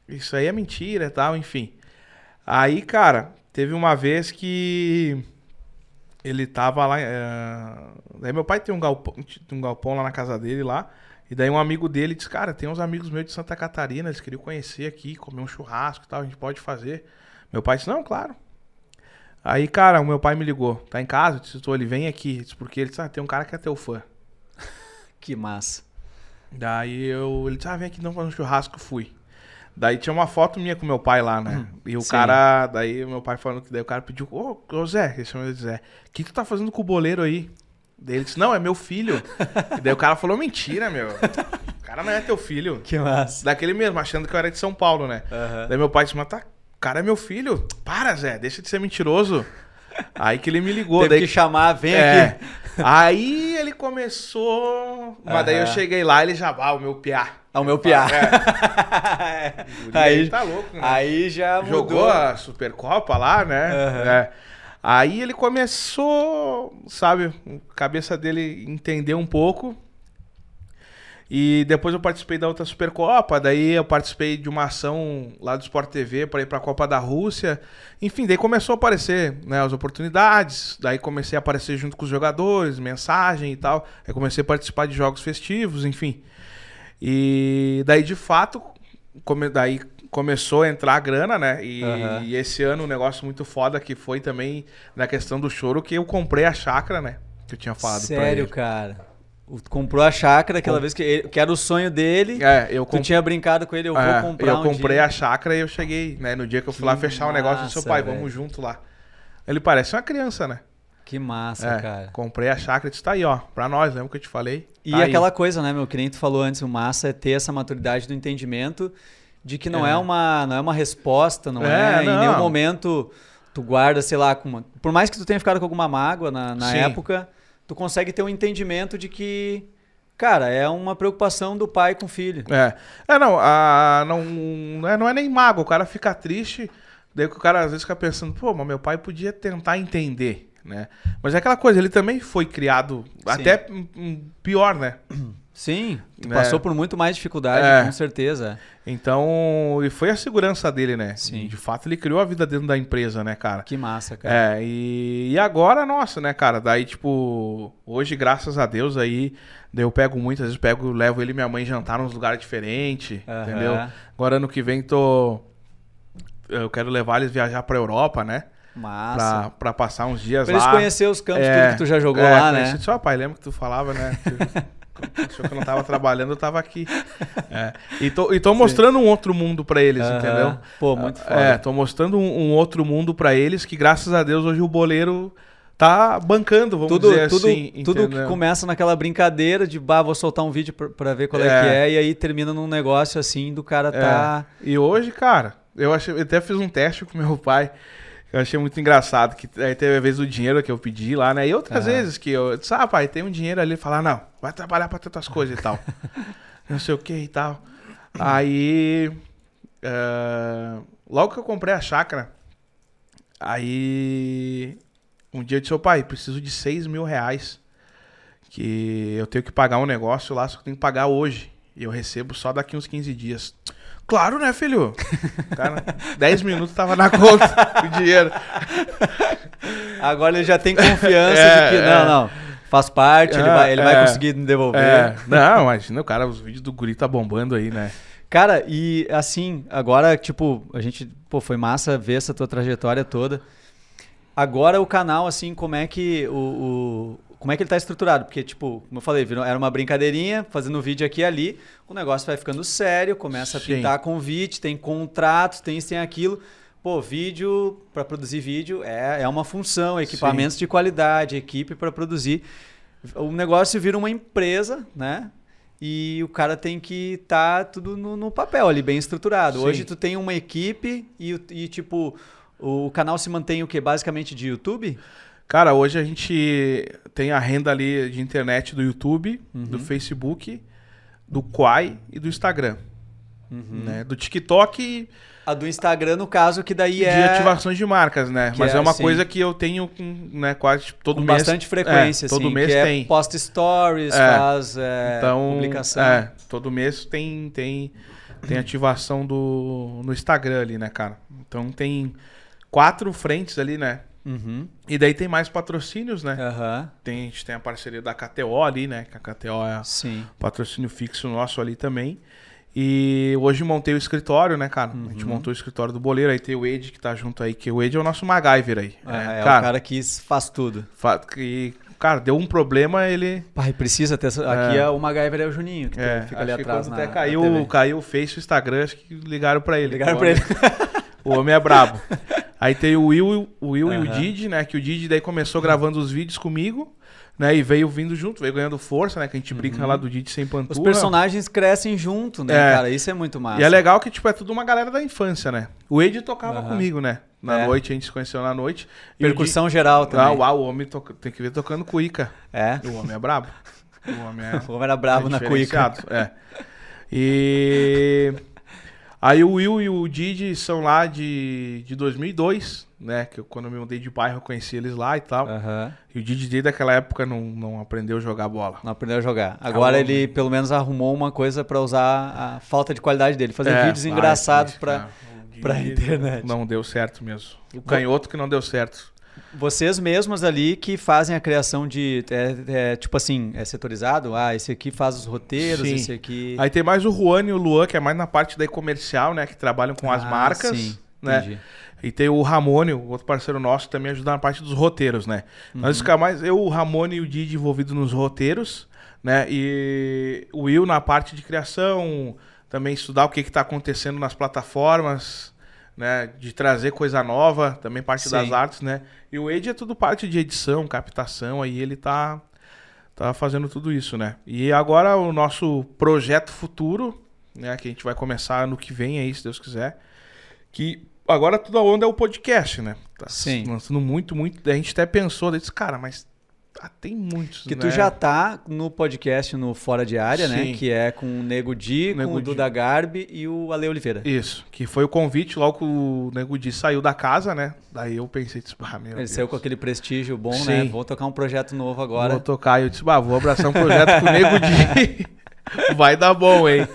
isso aí é mentira e tal, enfim. Aí, cara, teve uma vez que ele tava lá. ah, daí meu pai tem um galpão, um galpão lá na casa dele lá. E daí um amigo dele disse, cara, tem uns amigos meus de Santa Catarina, eles queriam conhecer aqui, comer um churrasco e tal, a gente pode fazer. Meu pai disse, não, claro. Aí, cara, o meu pai me ligou, tá em casa? Eu disse, tô, ele vem aqui. Eu disse, porque ele disse, ah, tem um cara que é teu fã. Que massa. Daí eu, ele disse, ah, vem aqui não fazer um churrasco, fui. Daí tinha uma foto minha com meu pai lá, né? E o Uhum. Sim. cara, daí meu pai falando que daí o cara pediu, ô, ô Zé, ele chama de Zé, o que tu tá fazendo com o boleiro aí? Daí ele disse, não, é meu filho. e daí o cara falou, mentira, meu. O cara não é teu filho. Que massa. Daquele mesmo, achando que eu era de São Paulo, né? Aham. Daí meu pai disse, mas tá, cara é meu filho. Para, Zé, deixa de ser mentiroso. Aí que ele me ligou. Teve daí que chamar, vem é. aqui. Aí ele começou. Mas daí eu cheguei lá, ele já, ah, o meu piá. Ao meu piá. É, aí, tá louco, né? aí já Jogou mudou. a Supercopa lá, né? Aham. É. Aí ele começou, sabe, a cabeça dele entendeu um pouco. E depois eu participei da outra Supercopa, daí eu participei de uma ação lá do Sport TV para ir para a Copa da Rússia. Enfim, daí começou a aparecer, né, as oportunidades, daí comecei a aparecer junto com os jogadores, mensagem e tal. Aí comecei a participar de jogos festivos, enfim. E daí de fato, come- daí começou a entrar a grana, né? E, Aham. e esse ano um negócio muito foda que foi também na questão do choro que eu comprei a chácara, né? Que eu tinha falado pra Sério, ele. cara. Comprou a chácara aquela vez que, ele- que era o sonho dele. É, eu Tu comprei. tinha brincado com ele, eu É, vou comprar eu um comprei dia. a chácara e eu cheguei, né? No dia que eu fui Que lá fechar o negócio, disse, seu pai, velho. vamos junto lá. Ele parece uma criança, né? Que massa, É, cara. comprei a chácara e disse, tá aí, ó, pra nós, lembra que eu te falei? E Tá aí. aquela coisa, né, meu, que nem tu falou antes, o massa é ter essa maturidade do entendimento de que não é, É. uma não é uma resposta, não É, é, em não. nenhum momento tu guarda, sei lá, com uma, por mais que tu tenha ficado com alguma mágoa na, na época, tu consegue ter um entendimento de que, cara, é uma preocupação do pai com o filho. É, é não, a, não, não, é, é nem mago, o cara fica triste, daí que o cara às vezes fica pensando, pô, mas meu pai podia tentar entender, né? Mas é aquela coisa, ele também foi criado até hum, hum, pior, né? Sim, tu É. passou por muito mais dificuldade, É. com certeza. Então, e foi a segurança dele, né? Sim. De fato, ele criou a vida dentro da empresa, né, cara? Que massa, cara. É, e, e agora, nossa, né, cara? Daí, tipo, hoje, graças a Deus, aí, eu pego muitas vezes, pego, levo ele e minha mãe jantar nos lugares diferentes, entendeu? Agora, ano que vem, tô. Eu quero levar eles viajar pra Europa, né? Massa. Pra, pra passar uns dias Pra eles lá. conhecer os campos, É, tudo que tu já jogou é, lá, né? Só, pai, lembra que tu falava, né? Achou que eu não tava trabalhando, eu tava aqui. É. E, tô, e tô mostrando um outro mundo pra eles, Aham. entendeu? Pô, muito foda. É, tô mostrando um, um outro mundo pra eles que, graças a Deus, hoje o boleiro tá bancando, vamos tudo, dizer tudo, assim. tudo que entendeu? começa naquela brincadeira de, bah, vou soltar um vídeo pra, pra ver qual é. É. que é, e aí termina num negócio assim do cara tá. E hoje, cara, eu, achei, eu até fiz um teste com meu pai. Eu achei muito engraçado. Que aí teve a vez do dinheiro que eu pedi lá, né? E outras vezes que eu disse, ah, pai, tem um dinheiro ali. Ele fala, não, vai trabalhar pra outras coisas e tal. não sei o que e tal. Aí. eh, logo que eu comprei a chácara, aí. Um dia eu disse, ô pai, preciso de 6 mil reais. Que eu tenho que pagar um negócio lá, só que eu tenho que pagar hoje. E eu recebo só daqui uns 15 dias. Claro, né, filho? Cara, 10 minutos tava na conta o dinheiro. Agora ele já tem confiança É, de que, é. não, não, faz parte, ele, É, vai, ele vai é. conseguir me devolver. É, não, imagina, o cara, os vídeos do guri tá bombando aí, né? Cara, e assim, agora, tipo, a gente, pô, foi massa ver essa tua trajetória toda. Agora o canal, assim, como é que o, o- como é que ele tá estruturado? Porque, tipo, como eu falei, era uma brincadeirinha, fazendo vídeo aqui e ali, o negócio vai ficando sério, começa a Sim. pintar convite, tem contratos, tem isso, tem aquilo. pô, vídeo, para produzir vídeo é, é uma função, equipamentos de qualidade, equipe para produzir. O negócio vira uma empresa, né? E o cara tem que estar tá tudo no, no, papel ali, bem estruturado. Sim. Hoje tu tem uma equipe e, e, tipo, o canal se mantém o quê? Basicamente de YouTube? Cara, hoje a gente tem a renda ali de internet do YouTube, Uhum. do Facebook, do Quai e do Instagram. Uhum. Né? Do TikTok A do Instagram, no caso, que daí de é ativações de marcas, né? que Mas é, é, uma sim. coisa que eu tenho com, né, quase tipo, todo com mês. bastante frequência, é, todo assim, mês é tem. posta stories, É. faz é, então, publicação. é, todo mês tem tem tem ativação do no Instagram ali, né, cara? Então tem quatro frentes ali, né? Uhum. E daí tem mais patrocínios, né? Aham. Tem, a gente tem a parceria da KTO ali, né? Que a KTO é Sim. patrocínio fixo nosso ali também. E hoje montei o escritório, né, cara? A gente Uhum. montou o escritório do boleiro, aí tem o Ed que tá junto aí, que o Ed é o nosso MacGyver aí. É, né? é cara, o cara que faz tudo. fa- que, cara, deu um problema, ele. Pai, precisa ter. essa- Aqui é o MacGyver é o Juninho, que É, fica ali acho que atrás. quando Na, até caiu, caiu o Face, o Instagram, acho que ligaram pra ele. Ligaram pra ele. O homem é brabo. Aí tem o Will, o Will e o. Didi, né? Que o Didi daí começou gravando os vídeos comigo, né? E veio vindo junto, veio ganhando força, né? Que a gente brinca lá do Didi sem pantura. Uhum. Os personagens crescem junto, né, É. cara? Isso é muito massa. E é legal que, tipo, é tudo uma galera da infância, né? O Ed tocava Aham. comigo, né? Na É. noite, a gente se conheceu na noite. Percussão geral Di- também. Ah, uau, o homem toca- tem que ver tocando cuíca. É. O homem é brabo. O homem é. O homem era bravo é na cuíca. É. E. Aí o Will e o Didi são lá de, de 2002, né? Que eu, quando eu me mudei de bairro eu conheci eles lá e tal. Aham. E o Didi desde aquela época não, não aprendeu a jogar bola. Não aprendeu a jogar. Agora Acabou, ele pelo menos arrumou uma coisa pra usar a falta de qualidade dele, fazer É, vídeos vai, engraçados cara, o Didi pra internet. Não deu certo mesmo. O canhoto que não deu certo. Vocês mesmos ali que fazem a criação de é, é, tipo assim, é setorizado, ah, esse aqui faz os roteiros, Sim. esse aqui Aí tem mais o Juan e o Luan, que é mais na parte daí comercial, né? Que trabalham com as Ah, marcas. sim, né? entendi. E tem o Ramone, o outro parceiro nosso, que também ajuda na parte dos roteiros, né? Uhum. Nós ficamos mais, eu, o Ramone e o Didi envolvidos nos roteiros, né? E o Will na parte de criação, também estudar o que está acontecendo nas plataformas, né? De trazer coisa nova, também parte Sim. das artes, né? E o Ed é tudo parte de edição, captação, aí ele tá, tá fazendo tudo isso, né? E agora o nosso projeto futuro, né? Que a gente vai começar ano que vem aí, se Deus quiser. Que agora tudo a onda é o podcast, né? Tá Sim. lançando muito, muito. A gente até pensou, disse, cara, mas ah, tem muitos. Que né? tu já tá no podcast no Fora de Área, né? Sim. Que é com o Nego Di, Nego com o Di. Duda Garbi e o Ale Oliveira. Isso, que foi o convite logo que o Nego Di saiu da casa, né? Daí eu pensei, disse, ah, meu Ele Deus. saiu com aquele prestígio bom, né? Sim. Vou tocar um projeto novo agora. Vou tocar. E eu disse, bah, vou abraçar um projeto com o Nego Di. Vai dar bom, hein?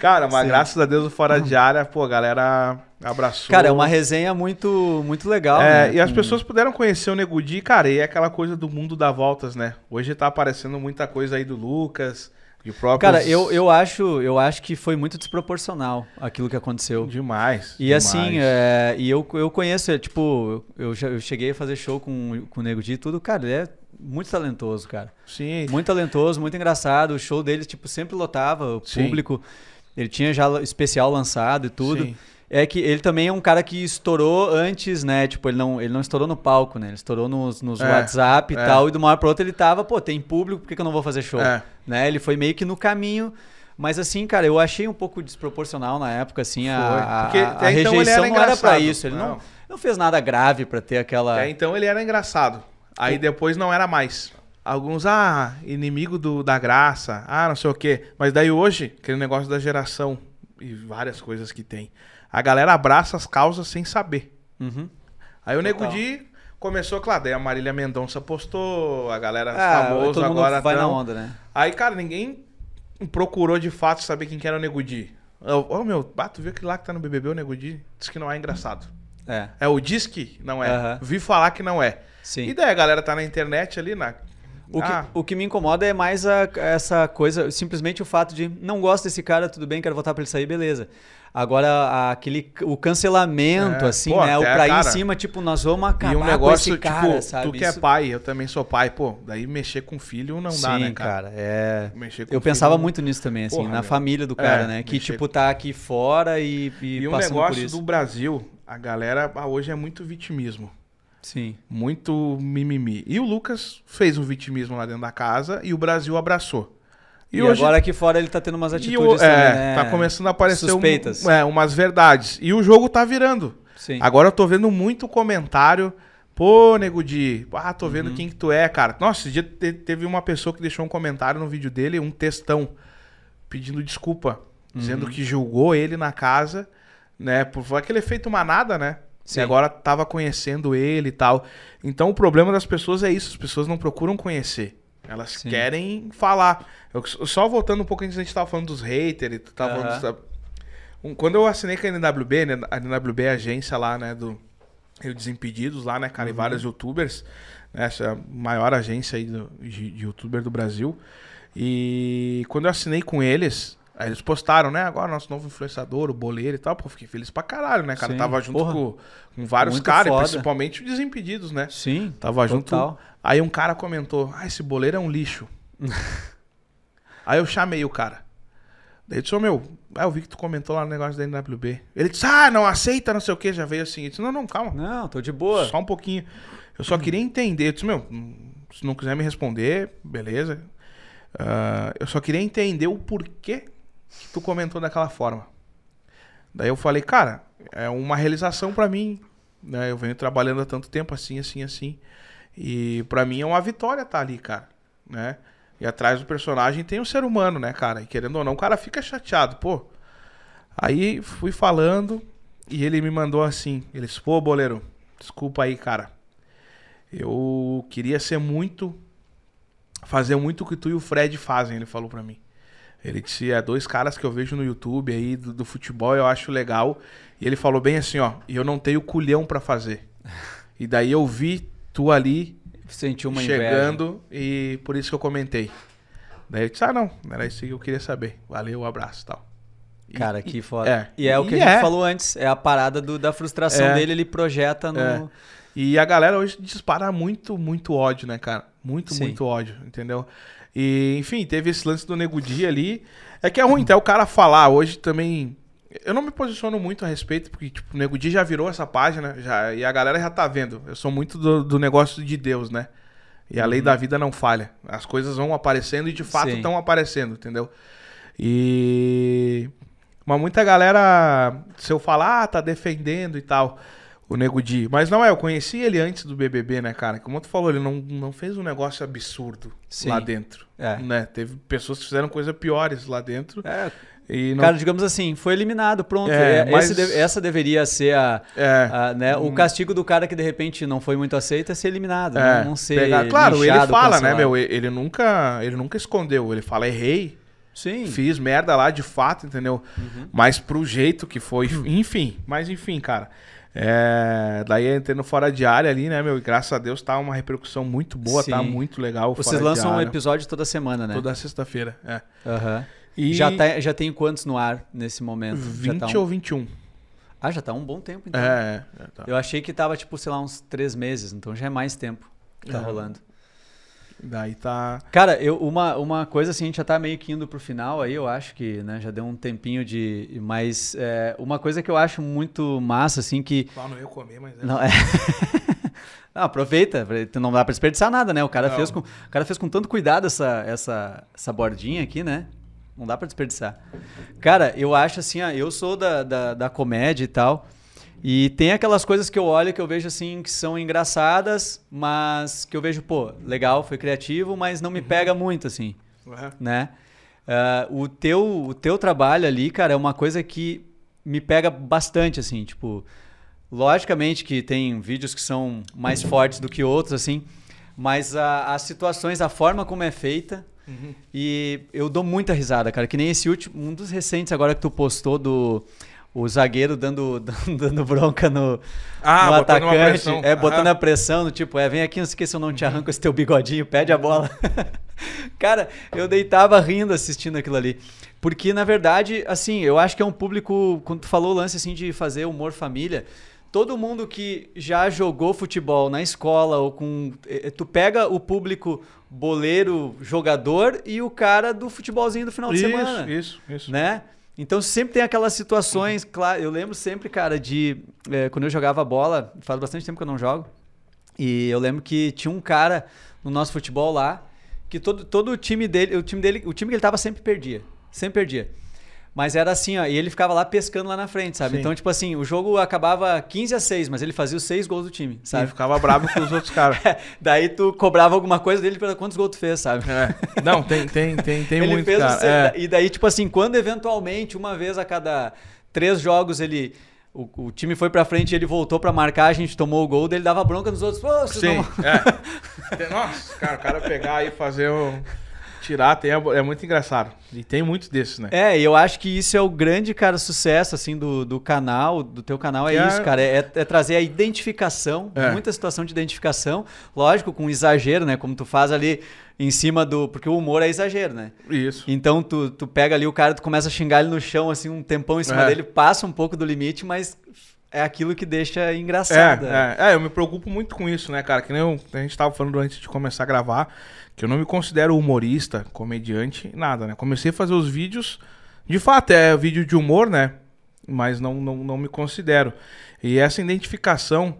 Cara, mas Sim. graças a Deus o Fora de Área, pô, a galera abraçou. Cara, é uma resenha muito, muito legal, É, né? e as Com- pessoas puderam conhecer o Nego Di, cara, e é aquela coisa do mundo dá voltas, né? Hoje tá aparecendo muita coisa aí do Lucas, de próprio. Cara, eu, eu, acho, eu acho que foi muito desproporcional aquilo que aconteceu. Demais. E demais. assim, é, e eu, eu conheço, é, tipo, eu, já- eu cheguei a fazer show com, com o Nego Di e tudo, cara, ele é muito talentoso, cara. Sim. Muito talentoso, muito engraçado. O show dele, tipo, sempre lotava, o Sim. público. Ele tinha já especial lançado e tudo. Sim. É que ele também é um cara que estourou antes, né? Tipo, ele não, ele não estourou no palco, né? Ele estourou nos, nos É, WhatsApp e é. tal. E de uma hora pra outra ele tava, pô, tem público, por que, que eu não vou fazer show? É. Né? Ele foi meio que no caminho. Mas assim, cara, eu achei um pouco desproporcional na época, assim, a, Foi. a, Porque a até então ele rejeição era não era pra engraçado. isso. Ele não. Não. Não, fez nada grave pra ter aquela. Até então ele era engraçado. Aí depois não era mais. Alguns, ah, inimigo do, da graça, ah, não sei o quê. Mas daí hoje, aquele negócio da geração e várias coisas que tem. A galera abraça as causas sem saber. Uhum. Aí o Nego Total. Di começou, claro, daí a Marília Mendonça postou, a galera Ah, famosa agora vai na onda, né? Aí, cara, ninguém procurou de fato saber quem que era o Nego Di. Ô, ô, meu, ah, tu viu aquele lá que tá no BBB, o Nego Di? Diz que não é engraçado. É, É o diz que não é. Aham. Vi falar que não é. sim. E daí a galera tá na internet ali, na. O que, Ah, o que me incomoda é mais a- essa coisa, simplesmente o fato de não gosto desse cara, tudo bem, quero votar pra ele sair, beleza. Agora, aquele, o cancelamento, É, assim, pô, né? O pra ir em cara, cima, tipo, nós vamos acabar e um com negócio, esse cara, tipo, sabe? tu que é Isso- pai, eu também sou pai, pô, daí mexer com filho não Sim, dá, né, cara? é... Mexer com Eu pensava filho- muito nisso também, assim, Porra, na meu. família do cara, É, né? Que, mexer tipo, tá aqui fora e, e, E um negócio do Brasil, a galera ah, hoje é muito vitimismo. Sim. Muito mimimi. E o Lucas fez um vitimismo lá dentro da casa e o Brasil abraçou. E, agora aqui fora ele tá tendo umas e atitudes o- é, também, né? tá começando a aparecer um- Suspeitas. é, umas verdades. E o jogo tá virando. Sim. Agora eu tô vendo muito comentário. Pô, Nego Di, ah, tô Uhum. vendo quem que tu é, cara. Nossa, esse dia te- teve uma pessoa que deixou um comentário no vídeo dele, um textão, pedindo desculpa, dizendo Uhum. que julgou ele na casa, né, por aquele efeito manada, né? Sim. E agora tava conhecendo ele e tal. Então o problema das pessoas é isso, as pessoas não procuram conhecer. Elas Sim. querem falar. Eu, só voltando um pouco antes, a gente tava falando dos haters, e tava Aham. falando dos, um- quando eu assinei com a NWB, né, a NWB é a agência lá, né, do eu Desimpedidos lá, né, cara, e vários youtubers, né, essa é a maior agência aí do, de, de youtuber do Brasil. E quando eu assinei com eles, aí eles postaram, né, agora nosso novo influenciador, o Boleiro e tal, pô, fiquei feliz pra caralho, né, cara, Sim, tava junto porra. com, com vários caras, principalmente os Desimpedidos, né. Sim. Tava junto. Total. Aí um cara comentou: Ah, esse boleiro é um lixo. Aí eu chamei o cara. Daí ele disse: Ô meu, ah, eu vi que tu comentou lá no negócio da NWB. Ele disse: Ah, não aceita, não sei o que. Já veio assim. Eu disse: Não, não, calma. Não, tô de boa. Só um pouquinho. Eu só queria entender. Eu disse: Meu, se não quiser me responder, beleza. Ah, eu só queria entender o porquê que tu comentou daquela forma. Daí eu falei: Cara, é uma realização pra mim. Né? Eu venho trabalhando há tanto tempo assim, assim, assim. E pra mim é uma vitória estar ali, cara. Né? E atrás do personagem tem um ser humano, né, cara? E querendo ou não, o cara fica chateado, pô. Aí fui falando e ele me mandou assim. Ele disse, pô, boleiro, desculpa aí, cara. Eu queria ser muito. Fazer muito o que tu e o Fred fazem, ele falou pra mim. Ele disse, é dois caras que eu vejo no YouTube aí do, do futebol, eu acho legal. E ele falou bem assim, ó, e eu não tenho culhão pra fazer. E daí eu vi tu ali Sentiu uma inveja. chegando e por isso que eu comentei. Daí eu disse, ah não, era isso que eu queria saber. Valeu, um abraço e tal. E- Cara, e- que foda. é. E é o que E a gente é. falou antes. É a parada do- da frustração É. dele, ele projeta no. É. E a galera hoje dispara muito, muito ódio, né, cara? Muito, Sim. muito ódio, entendeu? E, enfim, teve esse lance do Nego Di ali. É que é ruim até o cara falar hoje também. Eu não me posiciono muito a respeito, porque, tipo, o Nego Di já virou essa página, já, e a galera já tá vendo. Eu sou muito do, do negócio de Deus, né? E a lei da vida não falha. As coisas vão aparecendo e de fato estão aparecendo, entendeu? E. Mas muita galera, se eu falar, ah, tá defendendo e tal, o Nego Di. Mas não é, eu conheci ele antes do BBB, né, cara? Como tu falou, ele não, não fez um negócio absurdo Sim. lá dentro. É. Né? Teve pessoas que fizeram coisas piores lá dentro. É, E não... Cara, digamos assim, foi eliminado, pronto. É, É, mas- de- essa deveria ser a, é, a, né, o Hum. castigo do cara que de repente não foi muito aceito é ser eliminado, é, não, não ser pegar- Claro, ele fala, né, meu? Ele nunca, ele nunca escondeu. Ele fala, errei, Sim. fiz merda lá de fato, entendeu? Mas pro jeito que foi, enfim. Mas enfim, cara. É, daí entrei no Fora de Área ali, né, meu? E graças a Deus tá uma repercussão muito boa, tá Sim. muito legal. Vocês lançam um episódio toda semana, né? Toda sexta-feira, é. Aham. E Já, tá, já tem quantos no ar nesse momento? 20 já tá um... ou 21. Ah, já tá um bom tempo, então. É, é, tá. Eu achei que tava, tipo, sei lá, uns três meses, então já é mais tempo que tá É. rolando. Daí tá. Cara, eu, uma, uma coisa assim, a gente já tá meio que indo pro final aí, eu acho que, né, já deu um tempinho de... Mas é, uma coisa que eu acho muito massa, assim, que... Lá não ia comer, mas é. Não, é... não, aproveita, não dá pra desperdiçar nada, né? O cara, Não. fez com, o cara fez com tanto cuidado essa, essa, essa bordinha aqui, né? Não dá pra desperdiçar. Cara, eu acho assim, ó, eu sou da, da, da comédia e tal, e tem aquelas coisas que eu olho que eu vejo assim, que são engraçadas, mas que eu vejo, pô, legal, foi criativo, mas não me pega muito, assim É. né? Ah, o, teu, o teu trabalho ali, cara, é uma coisa que me pega bastante, assim, tipo... Logicamente que tem vídeos que são mais fortes do que outros, assim, mas a- as situações, a forma como é feita, Uhum. e eu dou muita risada, cara, que nem esse último, um dos recentes agora que tu postou do... O zagueiro dando, dando bronca no, Ah, no atacante. pressão. É, botando Aham. a pressão, no tipo, é, vem aqui, não se eu não te arranco esse teu bigodinho, pede a bola. Cara, eu deitava rindo assistindo aquilo ali. Porque, na verdade, assim, eu acho que é um público, quando tu falou o lance, assim, de fazer humor família, todo mundo que já jogou futebol na escola ou com... eh, Tu pega o público boleiro, jogador e o cara do futebolzinho do final de Isso, semana isso, isso. né? Então sempre tem aquelas situações, claro, eu lembro sempre, cara, de é, quando eu jogava bola, faz bastante tempo que eu não jogo, e eu lembro que tinha um cara no nosso futebol lá, que todo, todo o time dele, o time dele, o time que ele tava sempre perdia, sempre perdia. Mas era assim, ó, e ele ficava lá pescando lá na frente, sabe? Sim. Então, tipo assim, o jogo acabava 15 a 6, mas ele fazia os seis gols do time, Sabe? sabe? ficava bravo com os outros caras. Daí tu cobrava alguma coisa dele pela quantos gols tu fez, sabe? É. Não, tem, tem, tem, tem ele muito, fez cara. o É. E daí, tipo assim, quando eventualmente, uma vez a cada três jogos, ele. O, o time foi pra frente e ele voltou pra marcar, a gente tomou o gol, daí ele dava bronca nos outros. Pô, Sim, não- é. Nossa, cara, o cara pegar e fazer um... Tirar, tem, é muito engraçado. E tem muitos desses, né? É, e eu acho que isso é o grande, cara, sucesso, assim, do, do canal, do teu canal, é é- isso, cara, é, é trazer a identificação, É. muita situação de identificação, lógico, com exagero, né, como tu faz ali em cima do... Porque o humor é exagero, né? Isso. Então tu, tu pega ali o cara, tu começa a xingar ele no chão, assim, um tempão em cima É. dele, passa um pouco do limite, mas é aquilo que deixa É, engraçado. é, é, eu me preocupo muito com isso, né, cara? Que nem eu- a gente tava falando antes de começar a gravar, que eu não me considero humorista, comediante, nada, né? Comecei a fazer os vídeos, de fato, é vídeo de humor, né? Mas não, não, não me considero. E essa identificação,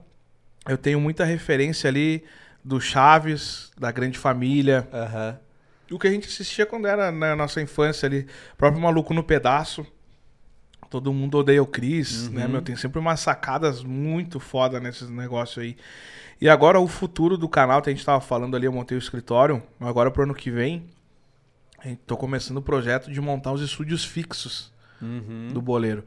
eu tenho muita referência ali do Chaves, da Grande Família, Aham. o que a gente assistia quando era na nossa infância ali, próprio Maluco no Pedaço. Todo mundo odeia o Chris, né, meu? Tem sempre umas sacadas muito foda nesses negócios aí. E agora o futuro do canal, que a gente tava falando ali, eu montei o escritório, agora pro ano que vem, tô começando o projeto de montar os estúdios fixos Uhum. do boleiro.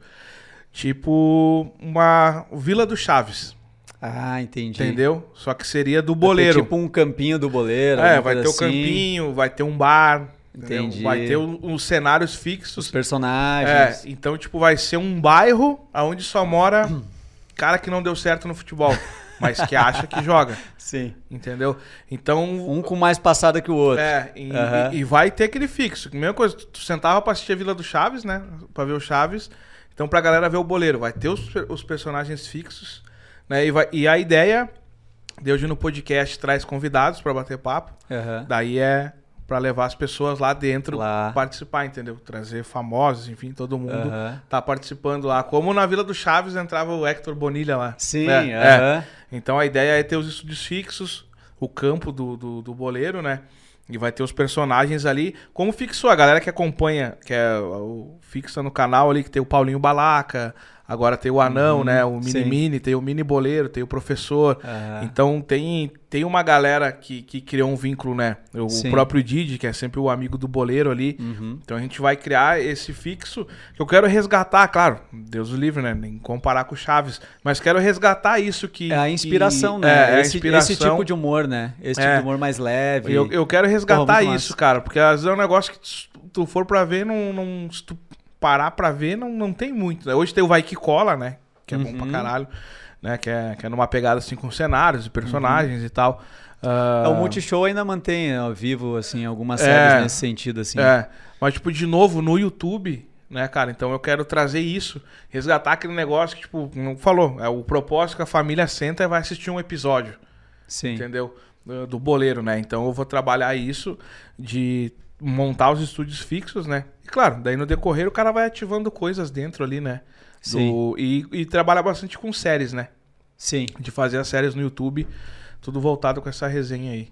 Tipo uma Vila do Chaves, Ah, entendi. entendeu? Só que seria do boleiro. tipo um campinho do boleiro. É, vai ter coisa o assim, campinho, vai ter um bar, entendeu? Entendi. vai ter os cenários Os fixos. personagens. É, então, tipo, vai ser um bairro onde só mora cara que não deu certo no futebol, mas que acha que joga, Sim. entendeu? Então, Um com mais passada que o outro. é, e, Aham. e- e vai ter aquele fixo. Mesma coisa, tu sentava pra assistir a Vila do Chaves, né? Pra ver o Chaves. Então, pra galera ver o boleiro, vai ter os, os personagens fixos, né? E, vai- e a ideia de hoje no podcast traz convidados pra bater papo. Aham. Daí é pra levar as pessoas lá dentro Lá. participar, entendeu? Trazer famosos, enfim, todo mundo Aham. tá participando lá. Como na Vila do Chaves entrava o Hector Bonilha lá. Sim, né? É. aham. Então a ideia é ter os estúdios fixos, o campo do, do, do boleiro, né? E vai ter os personagens ali. Como fixou, a galera que acompanha, que é o fixa no canal ali, que tem o Paulinho Balaca, agora tem o Anão, Uhum, né? O Mini sim. Mini, tem o Mini Boleiro, tem o Professor. Aham. Então tem, tem uma galera que, que criou um vínculo, né? O próprio Didi, que é sempre o amigo do boleiro ali. Uhum. Então a gente vai criar esse fixo que eu quero resgatar, claro, Deus o livre, né? Nem comparar com o Chaves, mas quero resgatar isso que. É a inspiração, que- né? É, é esse, inspiração. esse tipo de humor, né? Esse tipo É. de humor mais leve. Eu, eu quero resgatar Porra, isso, massa. cara, porque às vezes é um negócio que se tu for pra ver, não, não, tu parar pra ver, não, não tem muito. né? Hoje tem o Vai Que Cola, né? Que é bom pra Uhum. caralho, né? Que é, que é numa pegada assim com cenários e personagens e tal. Ah, É, O Multishow ainda mantém ó, vivo, assim, algumas É. séries nesse sentido, assim. É, mas tipo, de novo, no YouTube, né, cara? Então eu quero trazer isso, resgatar aquele negócio que, tipo, não falou, é o propósito que a família senta e vai assistir um episódio, Sim. entendeu? Do, do boleiro, né? Então eu vou trabalhar isso de montar os estúdios fixos, né? E claro, daí no decorrer o cara vai ativando coisas dentro ali, né? Do- Sim. e, e trabalha bastante com séries, né? Sim. De fazer as séries no YouTube, tudo voltado com essa resenha aí.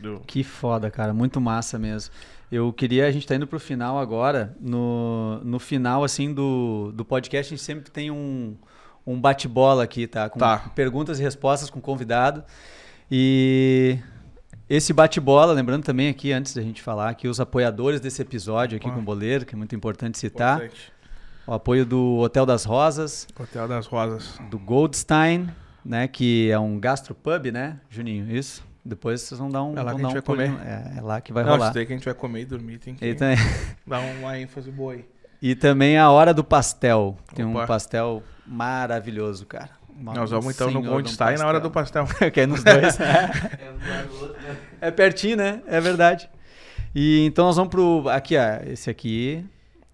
Do... Que foda, cara. Muito massa mesmo. Eu queria, a gente tá indo pro final agora. No, no final, assim, do, do podcast, a gente sempre tem um, um bate-bola aqui, tá? Com Tá. perguntas e respostas com o convidado. E esse bate-bola, lembrando também aqui, antes da gente falar, que os apoiadores desse episódio aqui com o Boleiro, que é muito importante citar. Importante. O apoio do Hotel das Rosas, Hotel das Rosas. do Goldstein, né? Que é um gastropub, né, Juninho? Isso? Depois vocês vão dar um. É lá que a gente um vai comer. É, é lá que vai Não, rolar. isso daí que a gente vai comer e dormir tem que E, também, dar uma ênfase boa aí. e também a Hora do Pastel. Tem um Opa. pastel maravilhoso, cara. Uma- Nós vamos então no senhor de um Goldstein na hora do pastel. que é nos dois. É um né? é pertinho, né? É verdade. E então nós vamos pro. Aqui, ó. Esse aqui.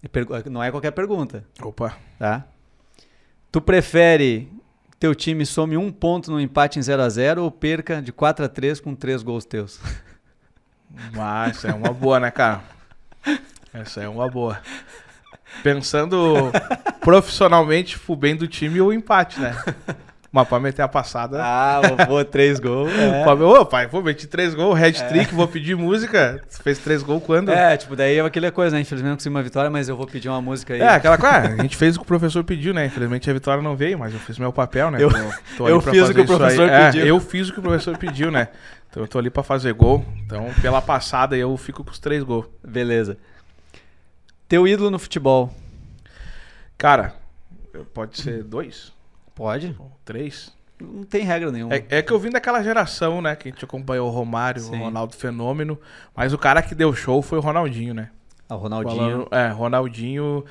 é Não é qualquer pergunta, Opa. tá? Tu prefere que teu time some um ponto no empate em 0x0 ou perca de 4x3 com três gols teus? Mas essa é uma boa, né, cara? Essa é uma boa. Pensando profissionalmente, o bem do time ou o empate, né? Mas pra meter a passada. Ah, vou três gols. É. Ô, pai, vou meter três gols, red trick, vou pedir música. Você fez três gols quando? É, tipo, daí é aquela coisa, né? Infelizmente não consegui uma vitória, mas eu vou pedir uma música aí. É, aquela coisa. A gente fez o que o professor pediu, né? Infelizmente a vitória não veio, mas eu fiz meu papel, né? Eu- Tô- tô eu fiz o que o isso aí. professor É, pediu. eu fiz o que o professor pediu, né? Então eu tô ali pra fazer gol. Então, pela passada, eu fico com os três gols. Beleza. Teu ídolo no futebol? Cara, pode ser dois? Pode. Três? Não tem regra nenhuma. É, é que eu vim daquela geração, né? Que a gente acompanhou o Romário, Sim. o Ronaldo Fenômeno. Mas o cara que deu show foi o Ronaldinho, né? Ah, o Ronaldinho. Falando- é, Ronaldinho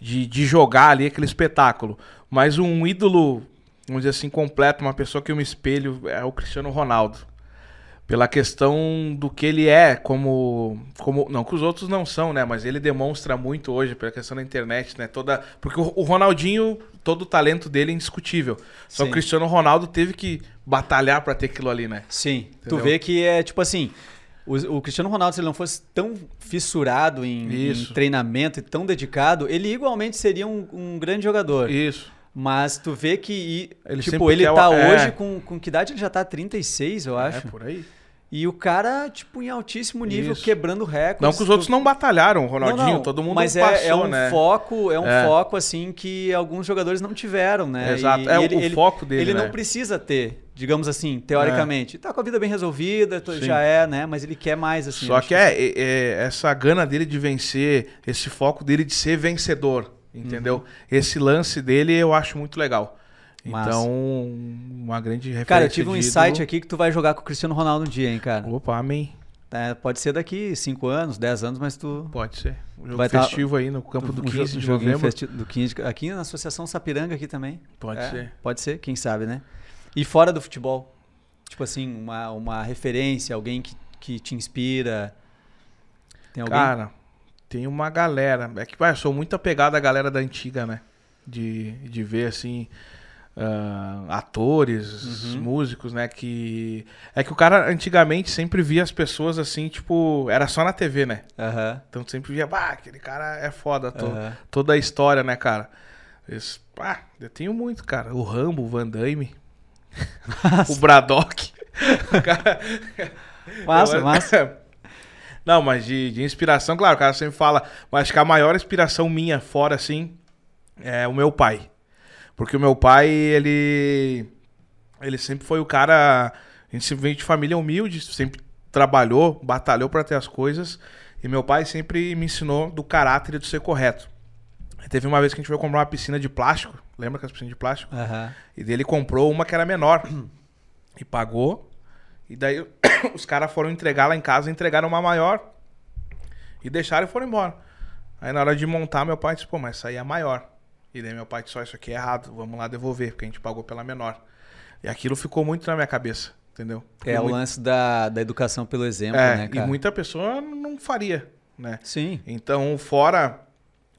de, de jogar ali aquele espetáculo. Mas um ídolo, vamos dizer assim, completo, uma pessoa que eu me espelho é o Cristiano Ronaldo. Pela questão do que ele é, como, como. Não que os outros não são, né? Mas ele demonstra muito hoje, pela questão da internet, né? Toda, porque o, o Ronaldinho, todo o talento dele é indiscutível. Só Sim. o Cristiano Ronaldo teve que batalhar pra ter aquilo ali, né? Sim. Tu Entendeu? vê que é tipo assim. O, o Cristiano Ronaldo, se ele não fosse tão fissurado em, em treinamento e tão dedicado, ele igualmente seria um, um grande jogador. Isso. Mas tu vê que, e, Ele tipo, ele quer o- tá é. hoje com, com que idade? Ele já tá 36, eu acho. É por aí. E o cara, tipo, em altíssimo nível, Isso. quebrando recordes. Não que os outros não batalharam, o Ronaldinho, Não, não, todo mundo mas é- passou, é, um né? foco, é um É. foco assim que alguns jogadores não tiveram, né? Exato. E- É, e o- ele, o ele- foco dele, Ele né? não precisa ter, digamos assim, teoricamente. Tá com a vida bem resolvida, Sim. já é, né? Mas ele quer mais assim. Só que é, é- é essa gana dele de vencer, esse foco dele de ser vencedor, entendeu? Uhum. Esse lance dele eu acho muito legal. Massa. Então, uma grande referência. Cara, eu tive um insight ídolo. aqui que tu vai jogar com o Cristiano Ronaldo um dia, hein, cara. Opa, amém. É, pode ser daqui 5 anos, 10 anos, mas tu. Pode ser. Um jogo Vai tá- festivo aí no campo do um 15 jo- de novembro. festi- do 15 de- aqui na Associação Sapiranga aqui também. Pode É, ser. Pode ser, quem sabe, né? E fora do futebol? Tipo assim, uma, uma referência, alguém que, que te inspira. Tem alguém? Cara, tem uma galera. É que, vai, eu sou muito apegado à galera da antiga, né? De, de ver, assim, ah, atores, Uhum. músicos, né? Que. É que o cara antigamente sempre via as pessoas assim, tipo. Era só na TV, né? Aham. Então sempre via, bah, aquele cara é foda. to- aham. Toda a história, né, cara? Esse, ah, eu tenho muito, cara. O Rambo, o Van Damme, o Braddock. O cara- Massa, eu- massa. Não, mas de, de inspiração, claro, o cara sempre fala. Mas acho que a maior inspiração minha, fora assim, é o meu pai. Porque o meu pai, ele. Ele sempre foi o cara. A gente sempre veio de família humilde, sempre trabalhou, batalhou pra ter as coisas. E meu pai sempre me ensinou do caráter e do ser correto. Teve uma vez que a gente foi comprar uma piscina de plástico. Lembra que as piscinas de plástico? Aham. E daí ele comprou uma que era menor. E pagou. E daí os caras foram entregar lá em casa, entregaram uma maior. E deixaram e foram embora. Aí na hora de montar, meu pai disse, pô, mas essa aí é maior. E daí meu pai disse, ó, isso aqui é errado, vamos lá devolver, porque a gente pagou pela menor. E aquilo ficou muito na minha cabeça, entendeu? É o muito- lance da, da educação pelo exemplo, é, né, e cara? muita pessoa não faria, né? Sim. Então, fora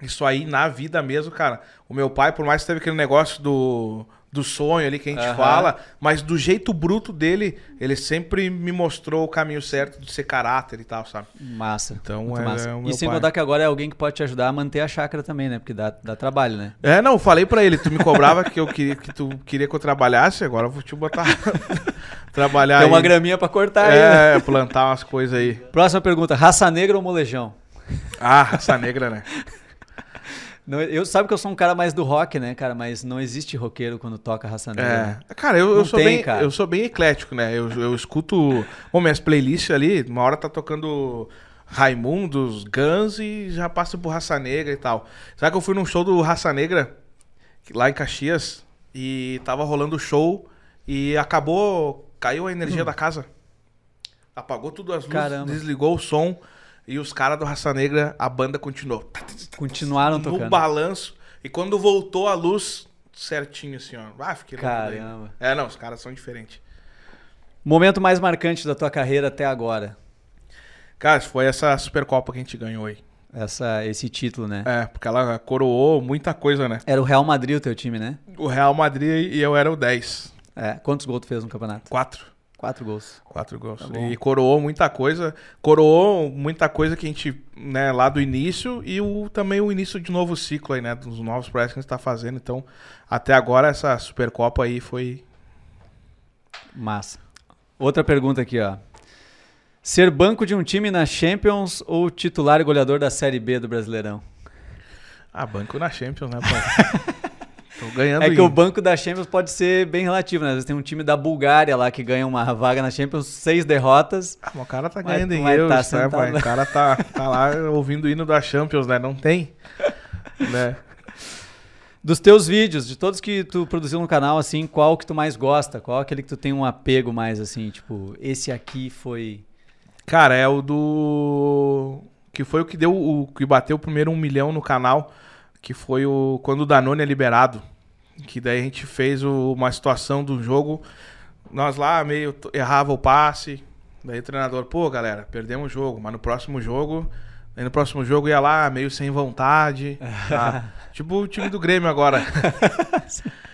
isso aí na vida mesmo, cara. O meu pai, por mais que teve aquele negócio do, do sonho ali que a gente Aham. fala, mas do jeito bruto dele, ele sempre me mostrou o caminho certo de ser caráter e tal, sabe? Massa. Então, é- massa. é e sem pai. contar que agora é alguém que pode te ajudar a manter a chácara também, né? Porque dá, dá trabalho, né? É, não, eu falei pra ele, tu me cobrava que eu queria que tu queria que eu trabalhasse, agora eu vou te botar trabalhar Tem uma aí. graminha pra cortar aí, né? É, plantar umas coisas aí. Próxima pergunta. Raça negra ou molejão? Ah, raça negra, né? Não, eu sabe que eu sou um cara mais do rock, né, cara? Mas não existe roqueiro quando toca raça negra. É. Cara, eu, eu sou tem, bem, cara. eu sou bem eclético, né? Eu, eu escuto, bom, minhas playlists ali, uma hora tá tocando Raimundos, Guns e já passo por Raça Negra e tal. Sabe que eu fui num show do Raça Negra lá em Caxias e tava rolando o show e acabou, caiu a energia da casa. Apagou tudo as luzes, Hum. Caramba. desligou o som e os caras do Raça Negra, a banda continuou. Continuaram no tocando. balanço. E quando voltou a luz, certinho assim, ó. Ah, fiquei. Caramba. É, não, os caras são diferentes. Momento mais marcante da tua carreira até agora. Cara, foi essa Supercopa que a gente ganhou aí. Essa, esse título, né? É, porque ela coroou muita coisa, né? Era o Real Madrid o teu time, né? O Real Madrid e eu era o 10. É. Quantos gols tu fez no campeonato? Quatro. Quatro gols. Quatro gols. Tá e coroou muita coisa. Coroou muita coisa que a gente, né, lá do início e o, também o início de novo ciclo aí, né? Dos novos projetos que a gente tá fazendo. Então, até agora, essa Supercopa aí foi. Massa. Outra pergunta aqui, ó. Ser banco de um time na Champions ou titular e goleador da Série B do Brasileirão? Ah, banco na Champions, né, pai? Ganhando É que o banco da Champions pode ser bem relativo, né? Às vezes tem um time da Bulgária lá que ganha uma vaga na Champions, seis derrotas. Ah, o cara tá ganhando em euros, tá né, pai? O cara tá, tá lá ouvindo o hino da Champions, né? Não tem. Né? Dos teus vídeos, de todos que tu produziu no canal, assim, qual que tu mais gosta? Qual aquele que tu tem um apego mais, assim, tipo, esse aqui foi... Cara, é o do. Que foi o que deu o que bateu o primeiro um milhão no canal. Que foi o. Quando o Danone é liberado. Que daí a gente fez o- uma situação do jogo. Nós lá meio errava o passe. Daí o treinador, pô, galera, perdemos o jogo, mas no próximo jogo. Aí no próximo jogo ia lá, meio sem vontade. tá? tipo o time do Grêmio agora.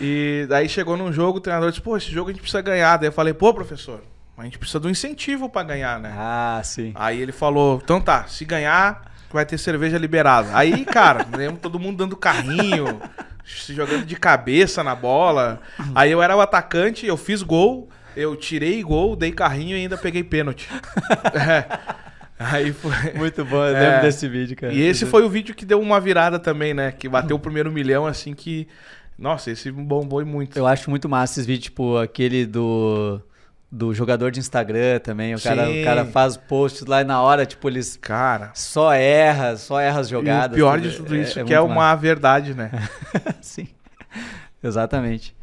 e daí chegou num jogo, o treinador disse, pô, esse jogo a gente precisa ganhar. Daí eu falei, pô, professor, a gente precisa um incentivo pra ganhar, né? Ah, sim. Aí ele falou, então tá, se ganhar, vai ter cerveja liberada. Aí, cara, lembro todo mundo dando carrinho, se jogando de cabeça na bola. Aí eu era o atacante, eu fiz gol, eu tirei gol, dei carrinho e ainda peguei pênalti. É. Aí foi. Muito bom, eu É. lembro desse vídeo, cara. E esse foi o vídeo que deu uma virada também, né? Que bateu o primeiro milhão, assim que. Nossa, esse bombou muito. Eu acho muito massa esses vídeos, tipo, aquele do... Do jogador de Instagram também, o cara, o cara faz posts lá e na hora, tipo, eles Cara. só erra, só erra as E jogadas. o pior de tudo isso é que é muito uma verdade, né? Sim, exatamente.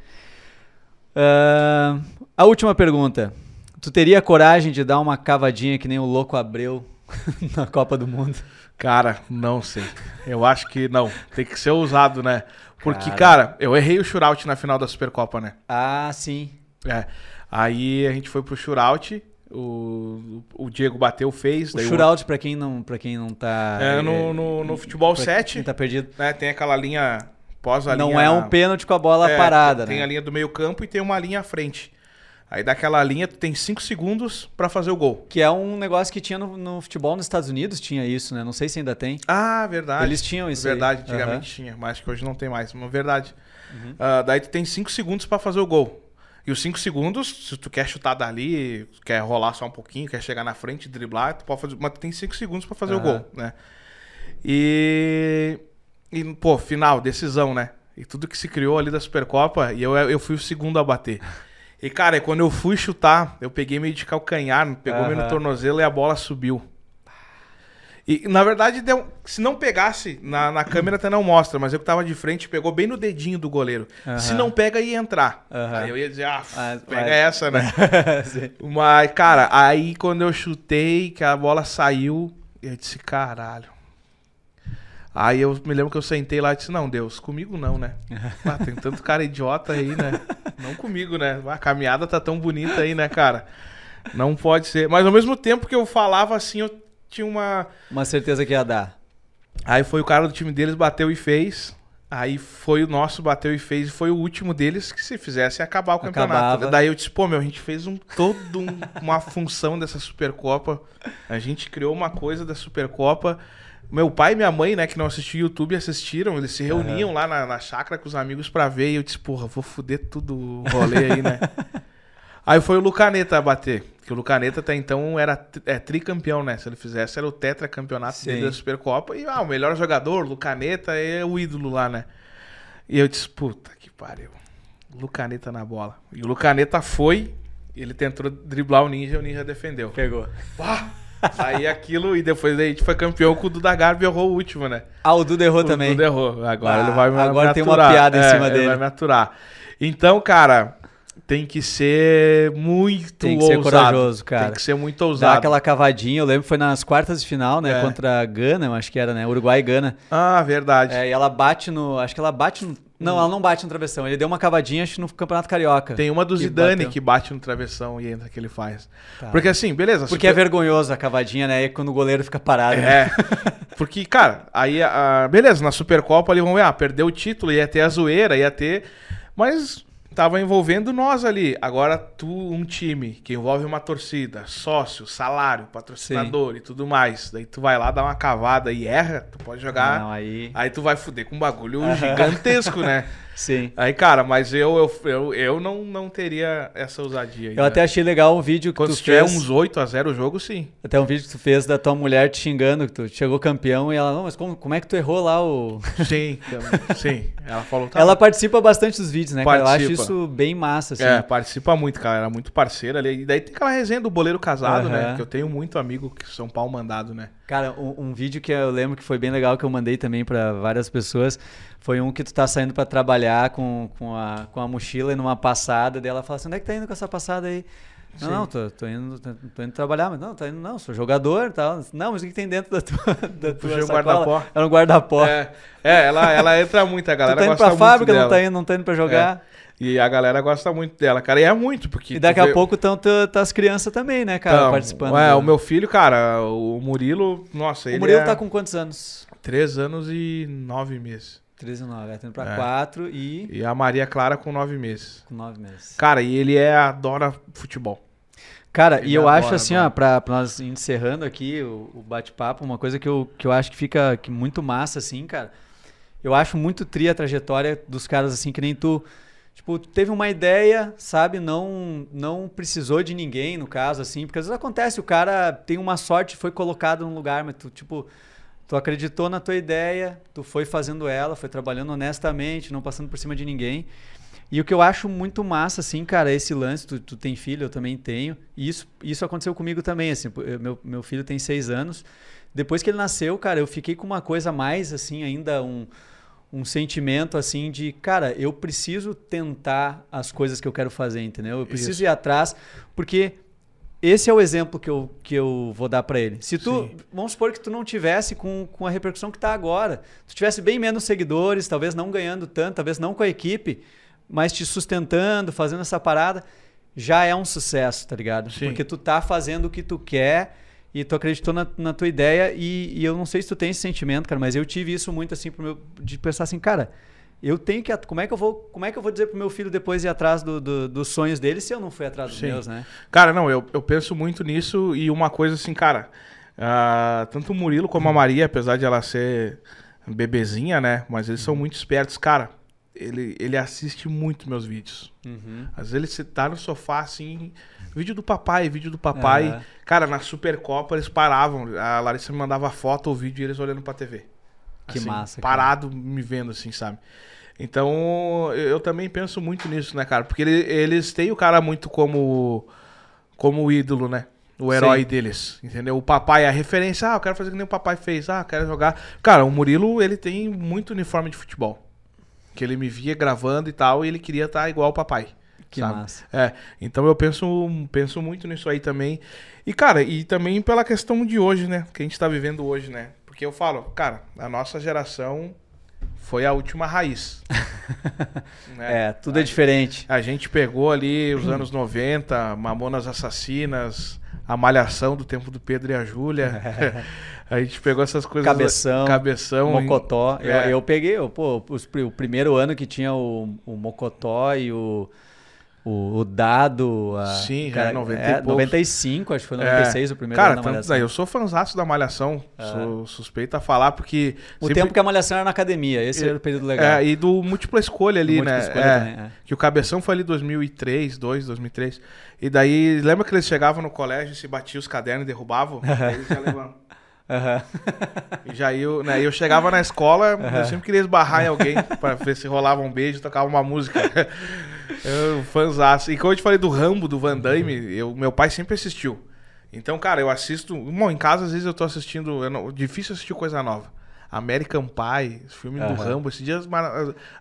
Ah, a última pergunta. Tu teria coragem de dar uma cavadinha que nem o louco Abreu na Copa do Mundo? Cara, não sei. Eu acho que não. Tem que ser ousado, né? Porque, Cara. cara, eu errei o shootout na final da Supercopa, né? Ah, sim. É. Aí a gente foi pro shootout, o, o Diego bateu, fez. O shootout, pra quem não, pra quem não tá... É, no, no, no futebol pra 7, Quem tá perdido. né? Tem aquela linha pós a Não linha... é um pênalti com a bola É, parada, Tem né? a linha do meio campo e tem uma linha à frente. Aí daquela linha tu tem 5 segundos pra fazer o gol. Que é um negócio que tinha no, no futebol nos Estados Unidos, tinha isso, né? Não sei se ainda tem. Ah, verdade. Eles tinham isso aí. Verdade, antigamente Aham. Uhum. tinha, mas acho que hoje não tem mais. Mas verdade. Ah, daí tu tem 5 segundos pra fazer o gol. E os 5 segundos, se tu quer chutar dali, quer rolar só um pouquinho, quer chegar na frente, driblar, tu pode fazer. Mas tu tem 5 segundos pra fazer o Aham. gol, né? E. E, pô, final, decisão, né? E tudo que se criou ali da Supercopa, e eu, eu fui o segundo a bater. E, cara, quando eu fui chutar, eu peguei meio de calcanhar, pegou meio no tornozelo e a bola subiu. E, na verdade, deu- se não pegasse, na, na câmera até não mostra, mas eu que tava de frente, pegou bem no dedinho do goleiro. Se não pega, ia entrar. Aí eu ia dizer, ah, Ah, pega vai. essa, né? Mas, cara, aí quando eu chutei, que a bola saiu, eu disse, caralho. Aí eu me lembro que eu sentei lá e disse, não, Deus, comigo não, né? Ah, tem tanto cara idiota aí, né? Não comigo, né? A caminhada tá tão bonita aí, né, cara? Não pode ser. Mas ao mesmo tempo que eu falava assim, eu tinha uma. Uma certeza que ia dar. Aí foi o cara do time deles, bateu e fez. Aí foi o nosso, bateu e fez. E foi o último deles que se fizesse acabar o campeonato. Acabava. Daí eu disse, pô, meu, a gente fez um, todo um- uma função dessa Supercopa. A gente criou uma coisa da Supercopa. Meu pai e minha mãe, né, que não assistiam YouTube, assistiram. Eles se reuniam lá na, na chácara com os amigos pra ver. E eu disse, porra, vou foder tudo o rolê aí, né? Aí foi o Lucaneta a bater. Que o Lucaneta até então era é, tricampeão, né? Se ele fizesse, era o tetracampeonato da Supercopa. E ah, o melhor jogador, Lucaneta, é o ídolo lá, né? E eu disse, puta que pariu. Lucaneta na bola. E o Lucaneta foi, ele tentou driblar o Ninja e o Ninja defendeu. Pegou. Pá! Aí aquilo, e depois a gente foi campeão com o Duda Garbi errou o último, né? Ah, o Duda errou O também. Duda errou. Agora Ah, ele vai me agora me tem uma piada em É, cima ele dele. vai me aturar. Então, cara, tem que ser muito Tem que ser ousado. corajoso, cara. Tem que ser muito Dá ousado. aquela cavadinha, eu lembro que foi nas quartas de final, né? É. Contra a Gana, eu acho que era, né? Uruguai e Gana. Ah, verdade. É, e ela bate no. Acho que ela bate no. Não, ela não bate no travessão. Ele deu uma cavadinha, acho no Campeonato Carioca. Tem uma do Que Zidane bateu. que bate no travessão e entra que ele faz. Tá. Porque assim, beleza. Porque é vergonhoso a cavadinha, né? E quando o goleiro fica parado. né? É. Porque, cara, aí, ah, beleza, na Supercopa ali vamos ver, ah, perdeu o título, ia ter a zoeira, ia ter. Mas tava envolvendo nós ali. Agora tu, um time que envolve uma torcida, sócio, salário, patrocinador e tudo mais. Daí tu vai lá, dá uma cavada e erra, tu pode jogar. Não, aí. Aí tu vai fuder com um bagulho gigantesco, né? Sim. Aí, cara, mas eu, eu, eu, eu não, não teria essa ousadia aí. Eu né? até achei legal um vídeo que Quando tu tiver fez. uns 8 a 0 o jogo, sim. Até um vídeo que tu fez da tua mulher te xingando, que tu chegou campeão e ela, não, mas como, como é que tu errou lá o. Sim, sim. Ela falou, tá Ela participa bastante dos vídeos, né? cara? Eu acho Participa. isso bem massa, assim. É, participa muito, cara. Era muito parceira ali. E daí tem aquela resenha do boleiro casado, né? Aham. Que eu tenho muito amigo que são pau mandado, né? Cara, um, um vídeo que eu lembro que foi bem legal, que eu mandei também pra várias pessoas, foi um que tu tá saindo pra trabalhar com, com, a, com a mochila e numa passada, daí ela fala assim, onde é que tá indo com essa passada aí? Não, não, tô, tô, indo, tô, tô indo trabalhar, mas não, tô indo, não, sou jogador e tal. Não, mas o que tem dentro da tua, da tua um sacola? guarda-pó. Era um guarda-pó. É, é ela, ela entra muito, a tu galera tá indo gosta pra fábrica, dela. não tá indo, não tá indo pra jogar. E a galera gosta muito dela, cara. E é muito, porque. E daqui tu a vê- pouco estão as crianças também, né, cara, Então, participando. É, do- o meu filho, cara, o Murilo, nossa, ele O Murilo é tá com quantos anos? três anos e nove meses. 13 e 9, tá indo pra É. 4 e E a Maria Clara com nove meses. com 9 meses. Cara, e ele é adora futebol. Cara, Ele e eu adora, acho assim, adora. ó, pra, pra nós encerrando aqui o, o bate-papo, uma coisa que eu, que eu acho que fica que muito massa, assim, cara. Eu acho muito tri a trajetória dos caras, assim, que nem tu. Tipo, teve uma ideia, sabe? Não, não precisou de ninguém, no caso, assim, porque às vezes acontece, o cara tem uma sorte, foi colocado num lugar, mas tu, tipo, tu acreditou na tua ideia, tu foi fazendo ela, foi trabalhando honestamente, não passando por cima de ninguém. E o que eu acho muito massa, assim, cara, é esse lance, tu, tu tem filho, eu também tenho, e isso, isso aconteceu comigo também, assim, eu- meu, meu filho tem seis anos, depois que ele nasceu, cara, eu fiquei com uma coisa mais, assim, ainda um, um sentimento, assim, de, cara, eu preciso tentar as coisas que eu quero fazer, entendeu? Eu preciso Isso. ir atrás, porque esse é o exemplo que eu, que eu vou dar pra ele. Se tu, Sim. vamos supor que tu não tivesse com, com a repercussão que tá agora, tu tivesse bem menos seguidores, talvez não ganhando tanto, talvez não com a equipe, mas te sustentando, fazendo essa parada, já é um sucesso, tá ligado? Sim. Porque tu tá fazendo o que tu quer e tu acreditou na, na tua ideia e, e eu não sei se tu tem esse sentimento, cara, mas eu tive isso muito assim pro meu, de pensar assim, cara, eu tenho que como é que eu vou como é que eu vou dizer pro meu filho depois ir atrás do, do- dos sonhos dele se eu não fui atrás dos Sim. meus, né? Cara, não, eu, eu penso muito nisso e uma coisa assim, cara. ah, tanto o Murilo como a Maria, apesar de ela ser bebezinha, né? Mas eles são muito espertos. Cara, ele, ele assiste muito meus vídeos. Às vezes ele tá no sofá assim. Vídeo do papai, vídeo do papai. Aham. Cara, na Supercopa eles paravam. A Larissa me mandava foto ou vídeo e eles olhando pra TV. Que Assim, massa, cara. Parado me vendo, assim, sabe? Então, eu, também penso muito nisso, né, cara? Porque ele- eles têm o cara muito como, como ídolo, né? O herói Sim. deles, entendeu? O papai a referência. Ah, eu quero fazer que nem o papai fez. Ah, eu quero jogar. Cara, o Murilo, ele tem muito uniforme de futebol. Que ele me via gravando e tal, e ele queria estar igual o papai. Que sabe? massa. É, então eu penso, penso muito nisso aí também. E, cara, e também pela questão de hoje, né? Que a gente tá vivendo hoje, né? Porque eu falo, cara, a nossa geração foi a última raiz. né? É, tudo é diferente. A gente pegou ali os anos 90, Mamonas Assassinas, a Malhação do tempo do Pedro e a Júlia. a gente pegou essas coisas. Cabeção, Cabeção. Mocotó. Eu, É. eu peguei, eu, pô, os o primeiro ano que tinha o, o Mocotó e o, o, o Dado. a- Sim, já é 90 e é, poucos. 95, acho que foi 96 o primeiro Cara, tanto daí, eu sou fãzaço da Malhação. Sou suspeito a falar, porque. O sempre- tempo que a Malhação era na academia, esse era o período legal. É, e do múltipla escolha ali, Múltipla né? escolha É, também, é. Que o Cabeção foi ali 2003, 2, 2003. E daí, lembra que eles chegavam no colégio e se batiam os cadernos e derrubavam? Aí eles já levantam. Aham. E já eu, né? Eu chegava na escola, eu sempre queria esbarrar em alguém pra ver se rolava um beijo, tocava uma música. Eu, fãzaço. E como eu te falei do Rambo, do Van Damme, eu, meu pai sempre assistiu. Então, cara, eu assisto. Bom, em casa às vezes eu tô assistindo. eu não- difícil assistir coisa nova. American Pie, esse filme do Aham. Rambo. Esses dias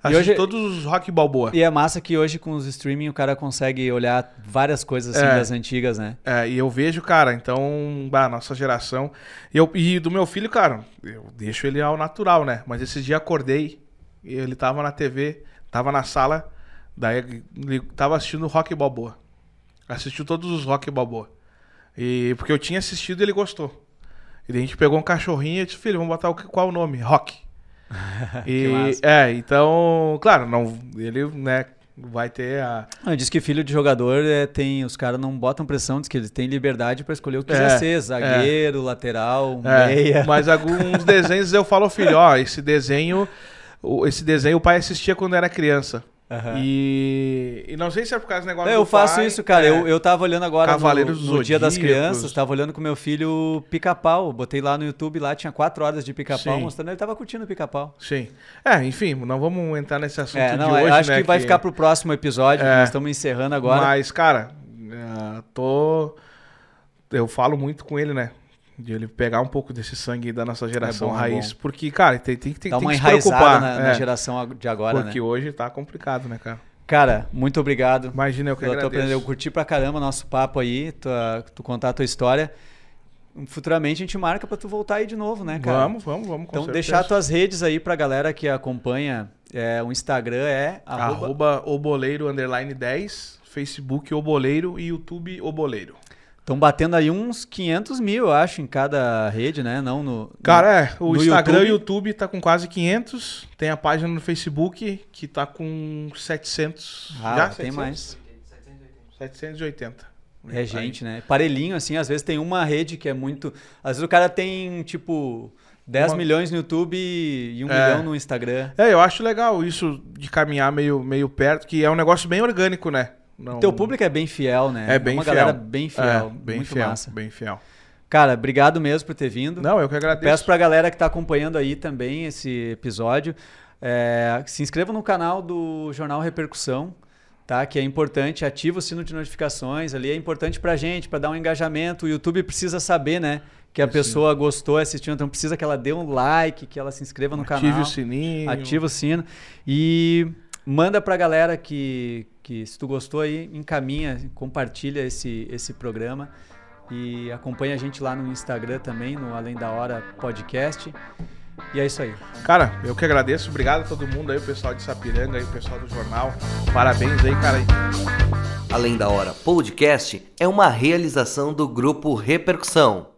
assisti hoje- todos os Rock Balboa. E é massa que hoje com os streaming o cara consegue olhar várias coisas assim É. das antigas, né? É, e eu vejo, cara, então, bah, nossa geração. E, eu, e do meu filho, cara, eu deixo ele ao natural, né? Mas esses dias acordei, ele tava na TV, tava na sala, daí ele tava assistindo Rock Balboa. Assistiu todos os Rock Balboa. E porque eu tinha assistido e ele gostou. E daí a gente pegou um cachorrinho e disse, filho, vamos botar o, que- qual o nome? Rock. E, é, então, claro, não, ele, né, Vai ter a. Ah, diz que filho de jogador é, tem. Os caras não botam pressão, diz que eles têm liberdade pra escolher o que quiser É, ser. Zagueiro, lateral, É, meia. mas alguns desenhos eu falo, filho, ó, esse desenho. Esse desenho o pai assistia quando era criança. Aham. E, e não sei se é por causa do negócio É, eu do faço pai, isso, cara. é. Eu, eu tava olhando agora no, Cavaleiros no Dia das. Crianças, tava olhando com meu filho pica-pau. Botei lá no YouTube, lá tinha quatro horas de pica-pau, mostrando ele tava curtindo o pica-pau. Sim. É, enfim, não vamos entrar nesse assunto É, de não, hoje, acho né, que vai ficar pro próximo episódio, É. nós estamos encerrando agora. Mas, cara, é, tô. Eu falo muito com ele, né? De ele pegar um pouco desse sangue da nossa geração É bom, é raiz. bom. porque, cara, tem, tem, tem, Dá tem que se preocupar. na, na é, geração ag- de agora, porque né? hoje tá complicado, né, cara? Cara, muito obrigado. Imagina, eu que agradeço. Eu curti pra caramba nosso papo aí, tua- tu contar a tua história. Futuramente a gente marca pra tu voltar aí de novo, né, cara? Vamos, vamos, vamos. Então, certeza. deixar tuas redes aí pra galera que acompanha. É, o Instagram é arroba, Arroba oboleiro underline 10, Facebook oboleiro e YouTube oboleiro. Estão batendo aí uns 500 mil, eu acho, em cada rede, né? Não no. Cara, é, o Instagram e o YouTube- YouTube tá com quase 500, tem a página no Facebook que tá com 700. Ah, já? tem 700? mais. 780. É gente, né? Parelhinho, assim, às vezes tem uma rede que é muito. Às vezes o cara tem, tipo, 10 Uma- milhões no YouTube e 1 É. milhão no Instagram. É, eu acho legal isso de caminhar meio, meio perto, que é um negócio bem orgânico, né? Não... Teu público é bem fiel, né? é bem uma fiel. galera bem fiel. É, bem muito fiel, massa. bem fiel. Cara, obrigado mesmo por ter vindo. Não, eu que agradeço. Peço pra galera que tá acompanhando aí também esse episódio, é, se inscreva no canal do Jornal Repercussão, tá? Que é importante, ativa o sino de notificações ali, é importante pra gente, pra dar um engajamento. O YouTube precisa saber, né? Que a Sim. pessoa gostou assistindo, então precisa que ela dê um like, que ela se inscreva no Ative canal. o sininho. Ativa o sino e manda pra galera que, que se tu gostou aí, encaminha, compartilha esse, esse programa e acompanha a gente lá no Instagram também, no Além da Hora Podcast. E é isso aí. Cara, eu que agradeço. Obrigado a todo mundo aí, o pessoal de Sapiranga aí, o pessoal do jornal. Parabéns aí, cara. Além da Hora Podcast é uma realização do Grupo Repercussão.